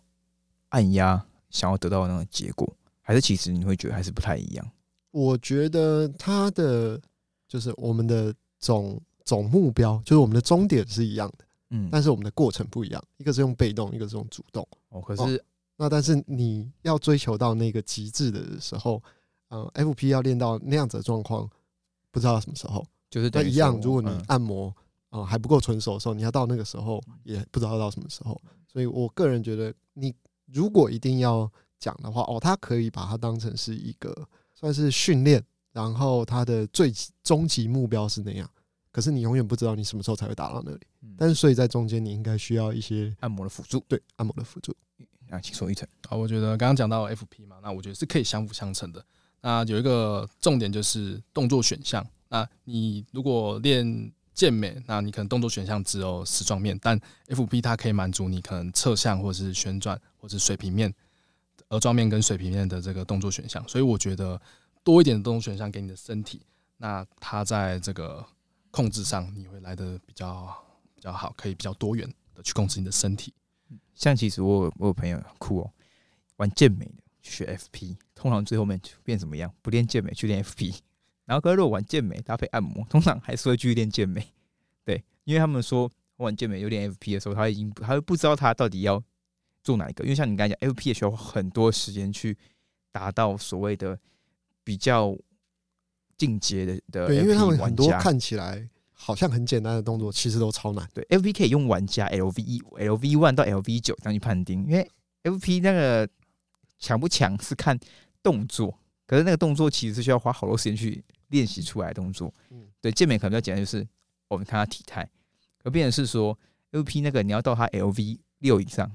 [SPEAKER 1] 按压想要得到那种结果，还是其实你会觉得还是不太一样？
[SPEAKER 3] 我觉得他的就是我们的总总目标，就是我们的终点是一样的。嗯，但是我们的过程不一样，一个是用被动，一个是用主动。
[SPEAKER 1] 哦，可是
[SPEAKER 3] 那但是你要追求到那个极致的时候，嗯，FP 要练到那样子的状况，不知道什么时候。
[SPEAKER 1] 就是
[SPEAKER 3] 那一样，如果你按摩啊还不够纯熟的时候，你要到那个时候也不知道到什么时候。所以我个人觉得，你如果一定要讲的话，哦，他可以把它当成是一个算是训练，然后他的最终极目标是那样。可是你永远不知道你什么时候才会达到那里，但是所以在中间你应该需要一些
[SPEAKER 1] 按摩的辅助，
[SPEAKER 3] 对，按摩的辅助。
[SPEAKER 1] 啊，请说一层
[SPEAKER 2] 啊，我觉得刚刚讲到 FP 嘛，那我觉得是可以相辅相成的。那有一个重点就是动作选项。那你如果练健美，那你可能动作选项只有矢状面，但 FP 它可以满足你可能侧向或者是旋转或者是水平面、额状面跟水平面的这个动作选项。所以我觉得多一点的动作选项给你的身体，那它在这个控制上你会来的比较比较好，可以比较多元的去控制你的身体。
[SPEAKER 1] 像其实我我有朋友酷哦，玩健美的学 FP，通常最后面变怎么样？不练健美去练 FP，然后跟如果玩健美搭配按摩，通常还是会继续练健美。对，因为他们说玩健美有点 FP 的时候，他已经他不知道他到底要做哪一个，因为像你刚才讲 FP 也需要很多时间去达到所谓的比较。进阶的的，
[SPEAKER 3] 对，因为他们很多看起来好像很简单的动作，其实都超难。
[SPEAKER 1] 对，F P 可以用玩家 L V 一、L V one 到 L V 九这样去判定，因为 F P 那个强不强是看动作，可是那个动作其实是需要花好多时间去练习出来的动作。嗯，对，健美可能比较简单，就是我们看他体态，可变的是说 LP 那个你要到他 L V 六以上，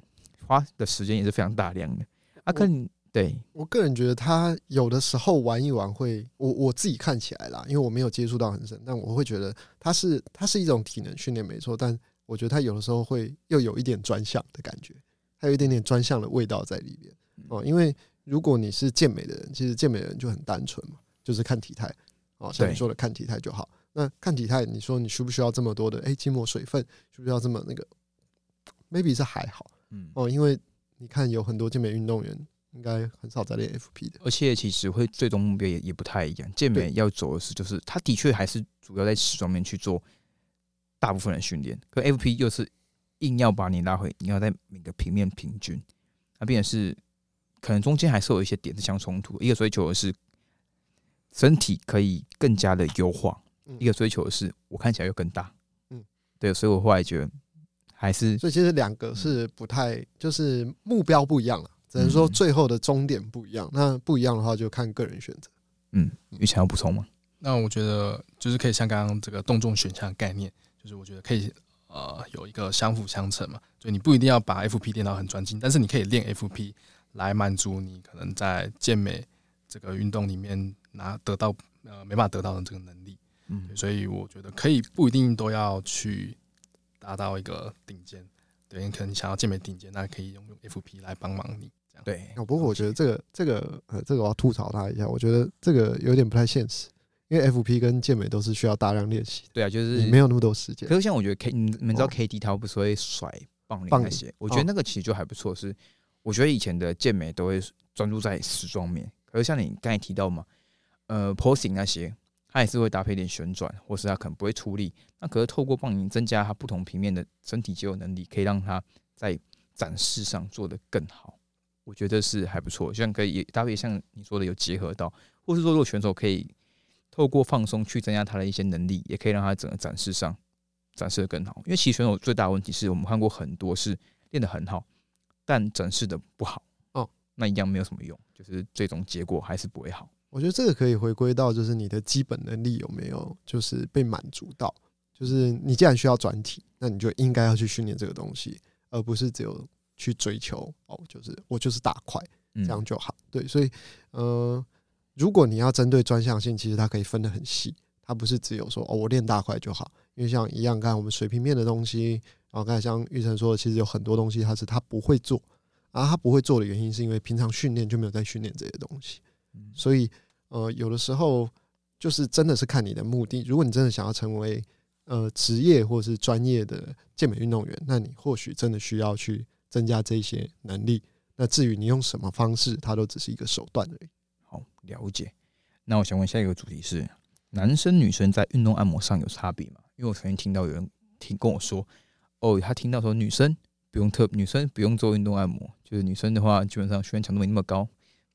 [SPEAKER 1] 花的时间也是非常大量的。啊，可你。对
[SPEAKER 3] 我个人觉得，他有的时候玩一玩会，我我自己看起来啦，因为我没有接触到很深，但我会觉得他是他是一种体能训练没错，但我觉得他有的时候会又有一点专项的感觉，还有一点点专项的味道在里面哦。因为如果你是健美的人，其实健美的人就很单纯嘛，就是看体态哦，像你说的看体态就好。那看体态，你说你需不需要这么多的哎筋膜水分？需不需要这么那个？maybe 是还好，嗯哦，因为你看有很多健美运动员。应该很少在练 FP 的，
[SPEAKER 1] 而且其实会最终目标也也不太一样。健美要走的是，就是他的确还是主要在时装面去做大部分的训练，可 FP 又是硬要把你拉回，你要在每个平面平均，那变成是可能中间还是有一些点是相冲突。一个追求的是身体可以更加的优化，一个追求的是我看起来又更大。嗯，对，所以我后来觉得还是，
[SPEAKER 3] 所以其实两个是不太，就是目标不一样了。只能说最后的终点不一样，那不一样的话就看个人选择。
[SPEAKER 1] 嗯，你想要补充吗？
[SPEAKER 2] 那我觉得就是可以像刚刚这个动作选项概念，就是我觉得可以呃有一个相辅相成嘛。就你不一定要把 FP 练到很专精，但是你可以练 FP 来满足你可能在健美这个运动里面拿得到呃没办法得到的这个能力。嗯，所以我觉得可以不一定都要去达到一个顶尖。对，你可能想要健美顶尖，那可以用用 FP 来帮忙你。这样
[SPEAKER 1] 对。
[SPEAKER 3] 哦，不过我觉得这个这个呃，这个我要吐槽他一下，我觉得这个有点不太现实，因为 FP 跟健美都是需要大量练习。
[SPEAKER 1] 对啊，就是
[SPEAKER 3] 你没有那么多时间。
[SPEAKER 1] 可是像我觉得 K，你们知道 KD 他不是会甩棒铃那些？我觉得那个其实就还不错。是我觉得以前的健美都会专注在时装面，可是像你刚才提到嘛，呃，posing 那些。他也是会搭配点旋转，或是他可能不会出力。那可是透过棒铃增加他不同平面的身体肌肉能力，可以让他在展示上做得更好。我觉得是还不错，像可以搭配像你说的有结合到，或是说如果选手可以透过放松去增加他的一些能力，也可以让他整个展示上展示的更好。因为其实选手最大的问题是我们看过很多是练得很好，但展示的不好哦，那一样没有什么用，就是最终结果还是不会好。
[SPEAKER 3] 我觉得这个可以回归到就是你的基本能力有没有就是被满足到。就是你既然需要转体，那你就应该要去训练这个东西，而不是只有去追求哦，就是我就是大块
[SPEAKER 1] 嗯
[SPEAKER 3] 这样就好。对，所以呃，如果你要针对专项性，其实它可以分得很细，它不是只有说哦我练大块就好，因为像一样，刚才我们水平面的东西，然后刚才像玉成说的，其实有很多东西它是他不会做，然后他不会做的原因是因为平常训练就没有在训练这些东西，
[SPEAKER 1] 嗯
[SPEAKER 3] 所以呃，有的时候就是真的是看你的目的。如果你真的想要成为呃职业或是专业的健美运动员，那你或许真的需要去增加这些能力。那至于你用什么方式，它都只是一个手段而已。
[SPEAKER 1] 好了解。那我想问下一个主题是：男生女生在运动按摩上有差别吗？因为我曾经听到有人听跟我说，哦，他听到说女生不用特女生不用做运动按摩，就是女生的话基本上训练强度没那么高，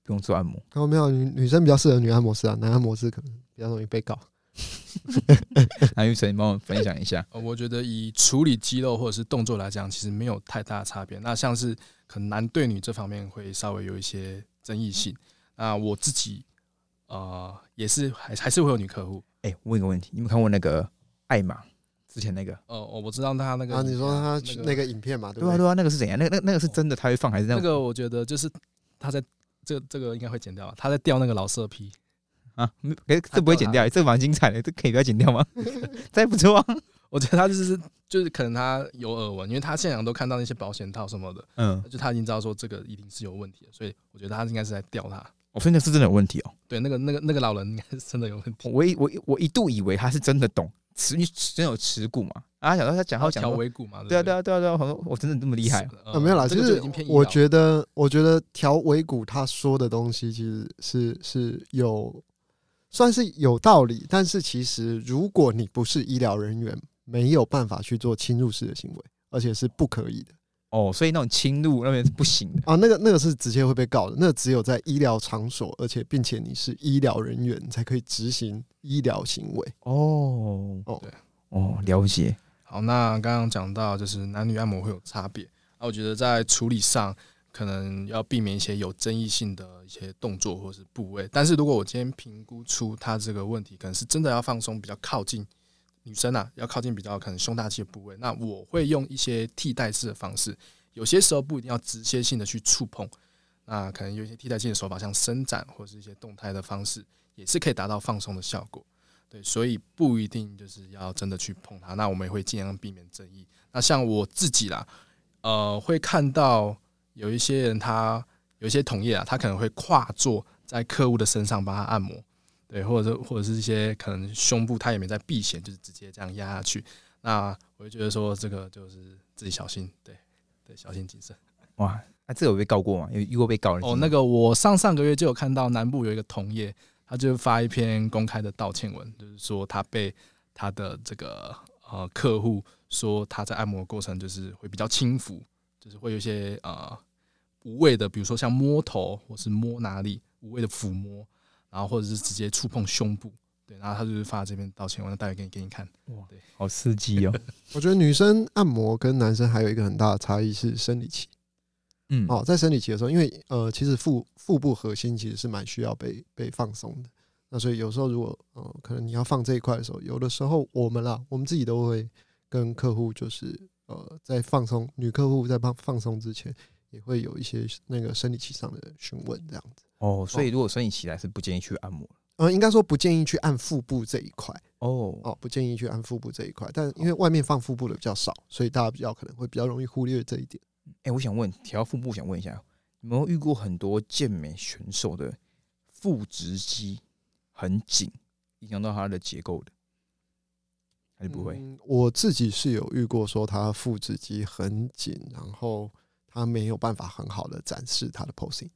[SPEAKER 1] 不用做按摩。
[SPEAKER 3] 然后没有女女生比较适合女按摩师啊，男按摩师可能比较容易被告。
[SPEAKER 1] 那玉成，你帮我分享一下。
[SPEAKER 2] 呃，我觉得以处理肌肉或者是动作来讲，其实没有太大的差别。那像是可能男对女这方面会稍微有一些争议性。那我自己呃也是还还是会有女客户。
[SPEAKER 1] 哎、问一个问题，你有没有看过那个艾玛之前那个？
[SPEAKER 2] 呃，我我知道他那个
[SPEAKER 3] 啊，你说他
[SPEAKER 2] 那个
[SPEAKER 3] 那个影片嘛，对
[SPEAKER 1] 啊，对啊，那个是怎样？那个那那个是真的，他会放还是那
[SPEAKER 2] 个我觉得就是他在这这个应该会剪掉，他在钓那个老色批。
[SPEAKER 1] 啊？没可是这不会剪掉，这个蛮精彩的，这可以不要剪掉吗？这还不错啊。
[SPEAKER 2] 我觉得他就是就是可能他有耳闻，因为他现场都看到那些保险套什么的，
[SPEAKER 1] 嗯，
[SPEAKER 2] 就他已经知道说这个一定是有问题的，所以我觉得他应该是在钓他。
[SPEAKER 1] 我说那是真的有问题哦。
[SPEAKER 2] 对，那个那个那个老人应该是真的有问题。
[SPEAKER 1] 我一我一我一度以为他是真的懂持，因为真有持股嘛。啊，想到他讲话讲说，
[SPEAKER 2] 尾股嘛，
[SPEAKER 1] 对啊对啊对啊对啊，我说我真的这么厉害？
[SPEAKER 3] 没有啦，
[SPEAKER 2] 这个就
[SPEAKER 3] 其实
[SPEAKER 2] 已经偏医疗
[SPEAKER 3] 我觉得，我觉得调尾骨他说的东西其实是是有算是有道理，但是其实如果你不是医疗人员，没有办法去做侵入式的行为，而且是不可以的
[SPEAKER 1] 哦，所以那种侵入那边是不行的。
[SPEAKER 3] 啊，那个那个是直接会被告的，那个只有在医疗场所，而且并且你是医疗人员才可以执行医疗行为。
[SPEAKER 1] 哦
[SPEAKER 3] 哦
[SPEAKER 2] 对
[SPEAKER 1] 哦，了解。
[SPEAKER 2] 好，那刚刚讲到就是男女按摩会有差别，那我觉得在处理上可能要避免一些有争议性的一些动作或是部位。但是如果我今天评估出他这个问题，可能是真的要放松比较靠近女生啊，要靠近比较可能胸大肌的部位，那我会用一些替代式的方式，有些时候不一定要直接性的去触碰，那可能有一些替代性的手法，像伸展或是一些动态的方式，也是可以达到放松的效果。对，所以不一定就是要真的去碰它。那我们也会尽量避免争议。那像我自己啦，呃，会看到有一些人他有一些同业啊，他可能会跨坐在客户的身上帮他按摩，对，或者是或者是一些可能胸部他也没在避险，就是直接这样压下去。那我就觉得说这个就是自己小心，对对，小心谨慎。
[SPEAKER 1] 哇，那、这个有被告过吗？有遇过被告人？
[SPEAKER 2] 哦，那个我上上个月就有看到南部有一个同业，他就发一篇公开的道歉文，就是说他被他的这个呃客户说他在按摩过程就是会比较轻浮，就是会有一些呃无谓的，比如说像摸头或是摸哪里无谓的抚摸，然后或者是直接触碰胸部，对，然后他就是发这边道歉文，那待会给你给你看。
[SPEAKER 1] 哇，对好刺激哦。
[SPEAKER 3] 我觉得女生按摩跟男生还有一个很大的差异是生理期。
[SPEAKER 1] 嗯，
[SPEAKER 3] 哦，在生理期的时候，因为呃，其实腹腹部核心其实是蛮需要被被放松的。那所以有时候如果呃，可能你要放这一块的时候，有的时候我们啦，我们自己都会跟客户就是呃，在放松女客户在放放松之前，也会有一些那个生理期上的询问这样子。
[SPEAKER 1] 哦，所以如果生理期来是不建议去按摩的
[SPEAKER 3] 呃，应该说不建议去按腹部这一块
[SPEAKER 1] 哦。
[SPEAKER 3] 哦，不建议去按腹部这一块。但因为外面放腹部的比较少，所以大家比较可能会比较容易忽略这一点。
[SPEAKER 1] 哎、我想问，提到腹部，想问一下，有没有遇过很多健美选手的腹直肌很紧，影响到他的结构的？还是不会？
[SPEAKER 3] 嗯我自己是有遇过，说他腹直肌很紧，然后他没有办法很好的展示他的 posing。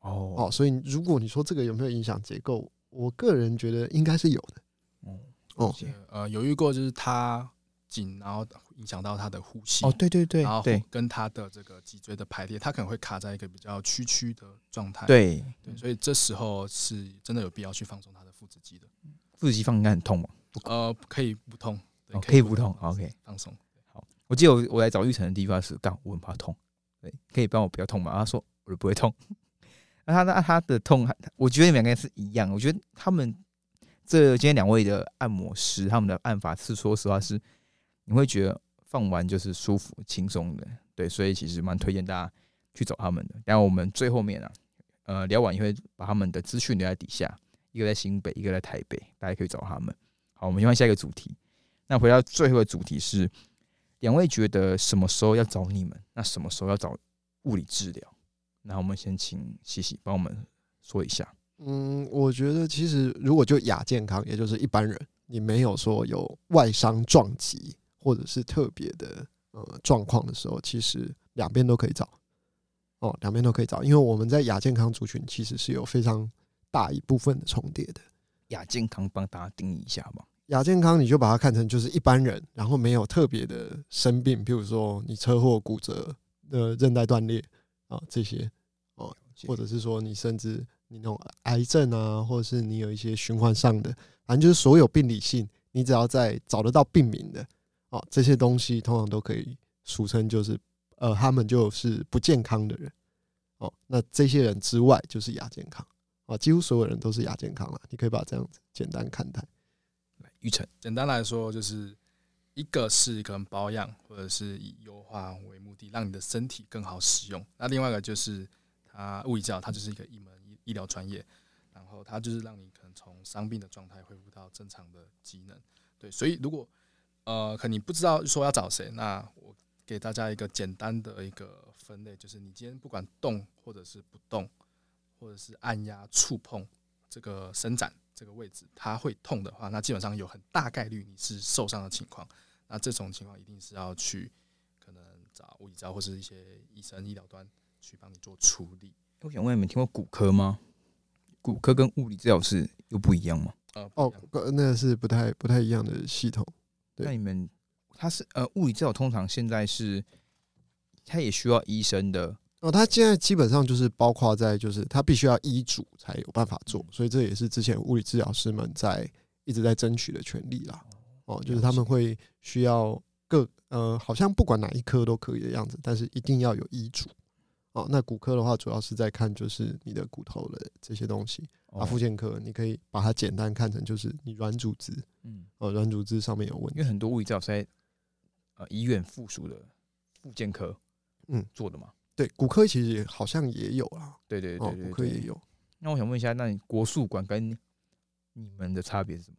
[SPEAKER 1] 哦
[SPEAKER 3] 哦，所以如果你说这个有没有影响结构，我个人觉得应该是有的。
[SPEAKER 1] 哦
[SPEAKER 3] 哦
[SPEAKER 2] 呃，有遇过就是他紧，然后影响到他的呼吸。
[SPEAKER 1] 哦，对对对
[SPEAKER 2] 然后
[SPEAKER 1] 对
[SPEAKER 2] 跟他的这个脊椎的排列，他可能会卡在一个比较屈曲的状态。
[SPEAKER 1] 对，
[SPEAKER 2] 对，所以这时候是真的有必要去放松他的腹直肌的。
[SPEAKER 1] 腹直肌放应该很痛吗。
[SPEAKER 2] 呃，可以不痛，对
[SPEAKER 1] 哦可以不痛，OK
[SPEAKER 2] 放松。
[SPEAKER 1] 好我记得我我来找玉成的地方是，刚我很怕痛，对，可以帮我不要痛吗？他说我就不会痛。那他那他的痛，我觉得你们两个是一样。我觉得他们这今天两位的按摩师，他们的按法是说实话是你会觉得放完就是舒服轻松的，对，所以其实蛮推荐大家去找他们的。然后我们最后面啊，呃，聊完也会把他们的资讯留在底下，一个在新北，一个在台北，大家可以找他们。好，我们换下一个主题。那回到最后的主题是，两位觉得什么时候要找你们？那什么时候要找物理治疗？那我们先请西西帮我们说一下。
[SPEAKER 3] 嗯，我觉得其实如果就亚健康，也就是一般人，你没有说有外伤撞击或者是特别的呃状况的时候，其实两边都可以找。哦，两边都可以找，因为我们在亚健康族群其实是有非常大一部分的重叠的。
[SPEAKER 1] 亚健康帮大家定义一下吧。
[SPEAKER 3] 亚健康你就把它看成就是一般人，然后没有特别的生病，比如说你车祸骨折的韧带断裂啊这些哦，或者是说你甚至你那种癌症啊，或者是你有一些循环上的，反正就是所有病理性，你只要在找得到病名的哦，这些东西通常都可以俗称就是呃，他们就是不健康的人哦。那这些人之外就是亚健康啊，几乎所有人都是亚健康了，你可以把这样子简单看待。
[SPEAKER 1] 玉成，
[SPEAKER 2] 简单来说，就是一个是可能保养，或者是以优化为目的，让你的身体更好使用。那另外一个就是它物理治疗，它就是一个一门医医疗专业，然后它就是让你可能从伤病的状态恢复到正常的机能。对，所以如果呃，可你不知道说要找谁，那我给大家一个简单的一个分类，就是你今天不管动或者是不动，或者是按压触碰这个伸展。这个位置它会痛的话，那基本上有很大概率你是受伤的情况。那这种情况一定是要去可能找物理治疗或是一些医生医疗端去帮你做处理。
[SPEAKER 1] 我想问你们听过骨科吗？骨科跟物理治疗是又不一样吗？
[SPEAKER 2] 呃，
[SPEAKER 3] 哦，那是不太不太一样的系统。
[SPEAKER 1] 那你们它是呃物理治疗通常现在是它也需要医生的。
[SPEAKER 3] 哦，他现在基本上就是包括在，就是他必须要医嘱才有办法做，所以这也是之前物理治疗师们在一直在争取的权利啦。哦，就是他们会需要各呃，好像不管哪一科都可以的样子，但是一定要有医嘱。哦，那骨科的话，主要是在看就是你的骨头的这些东西。啊，附件科你可以把它简单看成就是你软组织，嗯，哦，软组织上面有问题。
[SPEAKER 1] 因为很多物理治疗在呃医院附属的附件科，嗯，做的嘛。
[SPEAKER 3] 对，骨科其实好像也有啊。
[SPEAKER 1] 对对对
[SPEAKER 3] 骨科也有。
[SPEAKER 1] 那我想问一下，那你国术馆跟你们的差别是什么？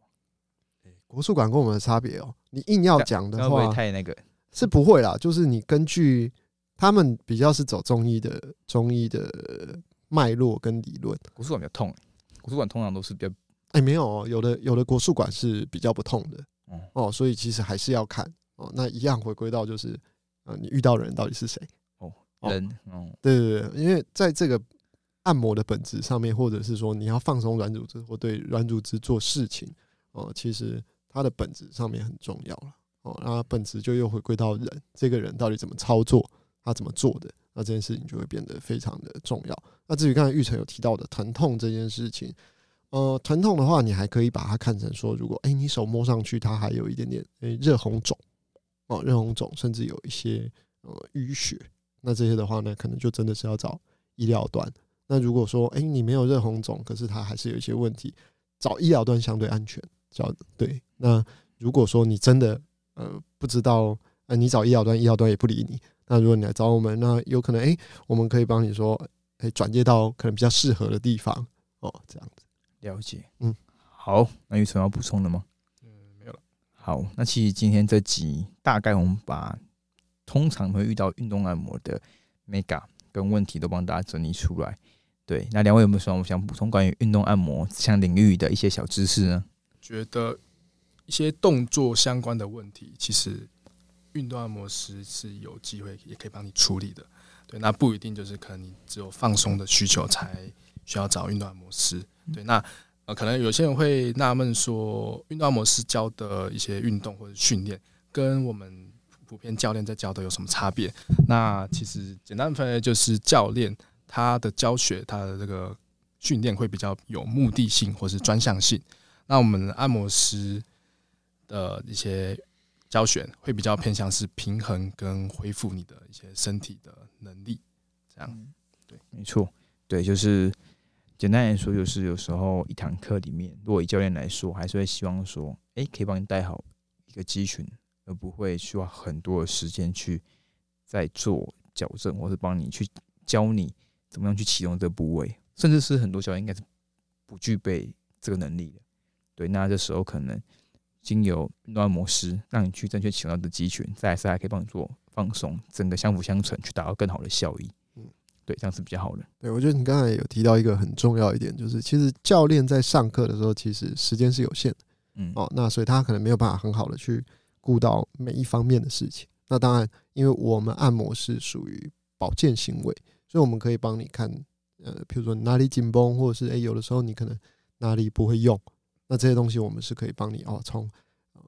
[SPEAKER 3] 国术馆跟我们的差别哦，你硬要讲的话，
[SPEAKER 1] 太那个
[SPEAKER 3] 是不会啦。就是你根据他们比较是走中医的中医的脉络跟理论，
[SPEAKER 1] 国术馆比较痛。国术馆通常都是比较
[SPEAKER 3] 哎，没有哦，有的有的国术馆是比较不痛的哦，所以其实还是要看哦。那一样回归到就是，呃，你遇到的人到底是谁？
[SPEAKER 1] 人，哦，
[SPEAKER 3] 对对对，因为在这个按摩的本质上面，或者是说你要放松软组织或对软组织做事情，哦，其实它的本质上面很重要了，哦，那本质就又回归到人，这个人到底怎么操作，他怎么做的，那这件事情就会变得非常的重要。那至于刚才玉成有提到的疼痛这件事情，呃，疼痛的话，你还可以把它看成说，如果哎你手摸上去，它还有一点点诶热红肿，哦，热红肿，甚至有一些呃淤血。那这些的话呢，可能就真的是要找医疗端。那如果说，哎，你没有热红肿，可是它还是有一些问题，找医疗端相对安全。找对。那如果说你真的呃不知道，呃，你找医疗端，医疗端也不理你。那如果你来找我们，那有可能，哎，我们可以帮你说，哎，转接到可能比较适合的地方哦，这样子。
[SPEAKER 1] 了解。嗯，好。那有什么要补充的吗？
[SPEAKER 2] 嗯，没有了。
[SPEAKER 1] 好，那其实今天这集大概我们把。通常会遇到运动按摩的 mega 跟问题都帮大家整理出来。对，那两位有没有什么想补充关于运动按摩这项领域的一些小知识呢？
[SPEAKER 2] 觉得一些动作相关的问题，其实运动按摩师是有机会也可以帮你处理的。对，那不一定就是可能你只有放松的需求才需要找运动按摩师。对，那呃，可能有些人会纳闷说，运动按摩师教的一些运动或者训练跟我们。普遍教练在教的有什么差别？那其实简单分类就是教练他的教学，他的这个训练会比较有目的性或是专项性。那我们按摩师的一些教学会比较偏向是平衡跟恢复你的一些身体的能力。这样，对，
[SPEAKER 1] 没错，对，就是简单来说，就是有时候一堂课里面，如果以教练来说，还是会希望说，诶，可以帮你带好一个肌群，而不会需要很多的时间去再做矫正，或是帮你去教你怎么样去启动这个部位，甚至是很多教练应该是不具备这个能力的。对，那这时候可能经由运动按摩师让你去正确启动你的肌群，再来是还可以帮你做放松，整个相辅相成，去达到更好的效益。
[SPEAKER 3] 嗯
[SPEAKER 1] 对，这样是比较好的。
[SPEAKER 3] 对，我觉得你刚才有提到一个很重要一点，就是其实教练在上课的时候，其实时间是有限的
[SPEAKER 1] 嗯，
[SPEAKER 3] 哦，那所以他可能没有办法很好的去顾到每一方面的事情。那当然，因为我们按摩是属于保健行为，所以我们可以帮你看，呃，比如说哪里紧绷，或者是诶、有的时候你可能哪里不会用，那这些东西我们是可以帮你哦，从呃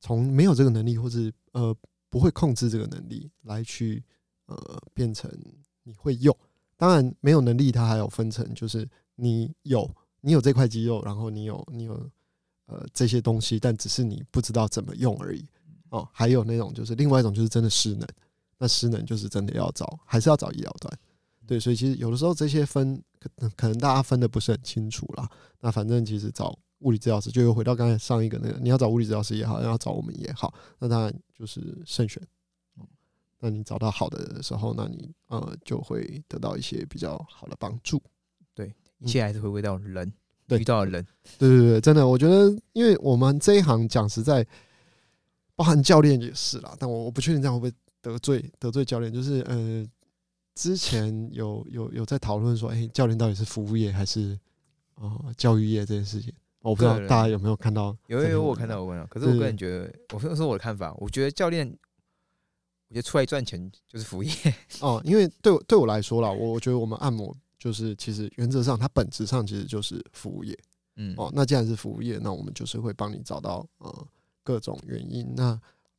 [SPEAKER 3] 从没有这个能力，或是呃不会控制这个能力来去呃变成你会用。当然没有能力，它还有分成，就是你有你有这块肌肉，然后你有你有呃这些东西，但只是你不知道怎么用而已。哦，还有那种就是另外一种就是真的失能，那失能就是真的要找还是要找医疗端。对，所以其实有的时候这些分可能可能大家分的不是很清楚啦。那反正其实找物理治疗师，就又回到刚才上一个那个，你要找物理治疗师也好，要找我们也好，那当然就是慎选。那你找到好的时候，那你呃就会得到一些比较好的帮助。
[SPEAKER 1] 对一切还是回归到人，遇到的人，
[SPEAKER 3] 对对对，真的，我觉得，因为我们这一行讲实在，包含教练也是啦，但我我不确定这样会不会得罪得罪教练。就是呃，之前有有有在讨论说，哎、教练到底是服务业还是呃教育业这件事情，我不知道大家有没有看到
[SPEAKER 1] 有有有，我看到我看到，可是我个人觉得，我说说我的看法，我觉得教练，我觉得出来赚钱就是服务业，
[SPEAKER 3] 哦，因为对我对我来说啦，我我觉得我们按摩就是其实原则上它本质上其实就是服务业。
[SPEAKER 1] 嗯，
[SPEAKER 3] 哦，那既然是服务业，那我们就是会帮你找到呃各种原因，那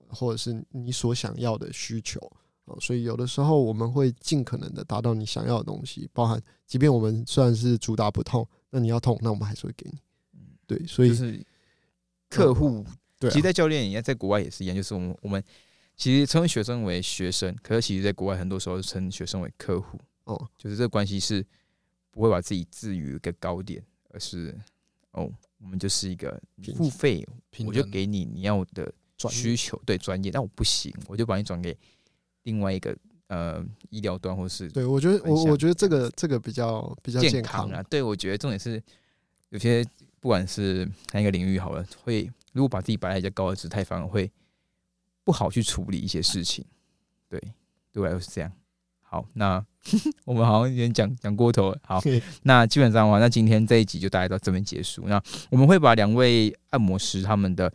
[SPEAKER 3] 或者是你所想要的需求哦，所以有的时候我们会尽可能的达到你想要的东西，包含即便我们虽然是主打不痛，那你要痛，那我们还是会给你。对，所以
[SPEAKER 1] 就是客户，
[SPEAKER 3] 对、啊，
[SPEAKER 1] 其实，在教练一样，在国外也是一样，就是我们我们其实称学生为学生，可是其实在国外很多时候称学生为客户，
[SPEAKER 3] 哦，
[SPEAKER 1] 就是这个关系是不会把自己置于一个高点，而是哦，我们就是一个付费，我就给你你要的需求，对专业，但我不行，我就把你转给另外一个呃医疗端或是
[SPEAKER 3] 对我觉得我我觉得这个这个比较比较
[SPEAKER 1] 健
[SPEAKER 3] 康
[SPEAKER 1] 啊。对，我觉得重点是有些不管是哪一个领域好了，会如果把自己摆在比较高的姿态，反而会不好去处理一些事情。对，对我来说是这样。好，那 我们好像有点讲讲过头了。好，那基本上的话，那今天这一集就大概到这边结束。那我们会把两位按摩师他们的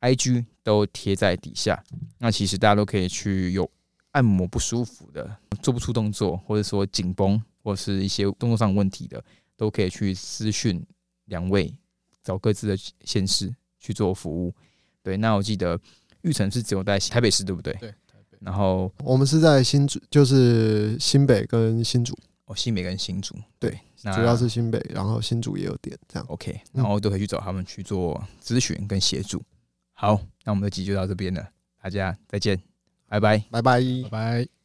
[SPEAKER 1] IG 都贴在底下。那其实大家都可以去有按摩不舒服的、做不出动作，或者说紧绷，或是一些动作上问题的，都可以去私讯两位，找各自的县市去做服务。对，那我记得玉成是只有在台北市，对不对？
[SPEAKER 2] 对台北
[SPEAKER 1] 然后
[SPEAKER 3] 我们是在新竹，就是新北跟新竹，
[SPEAKER 1] 哦，新北跟新竹，
[SPEAKER 3] 对，
[SPEAKER 1] 那
[SPEAKER 3] 主要是新北，然后新竹也有店这样。
[SPEAKER 1] OK，
[SPEAKER 3] 嗯
[SPEAKER 1] 然后都可以去找他们去做咨询跟协助。好，那我们的集就到这边了，大家再见，拜拜。
[SPEAKER 3] 拜拜。
[SPEAKER 2] 拜拜。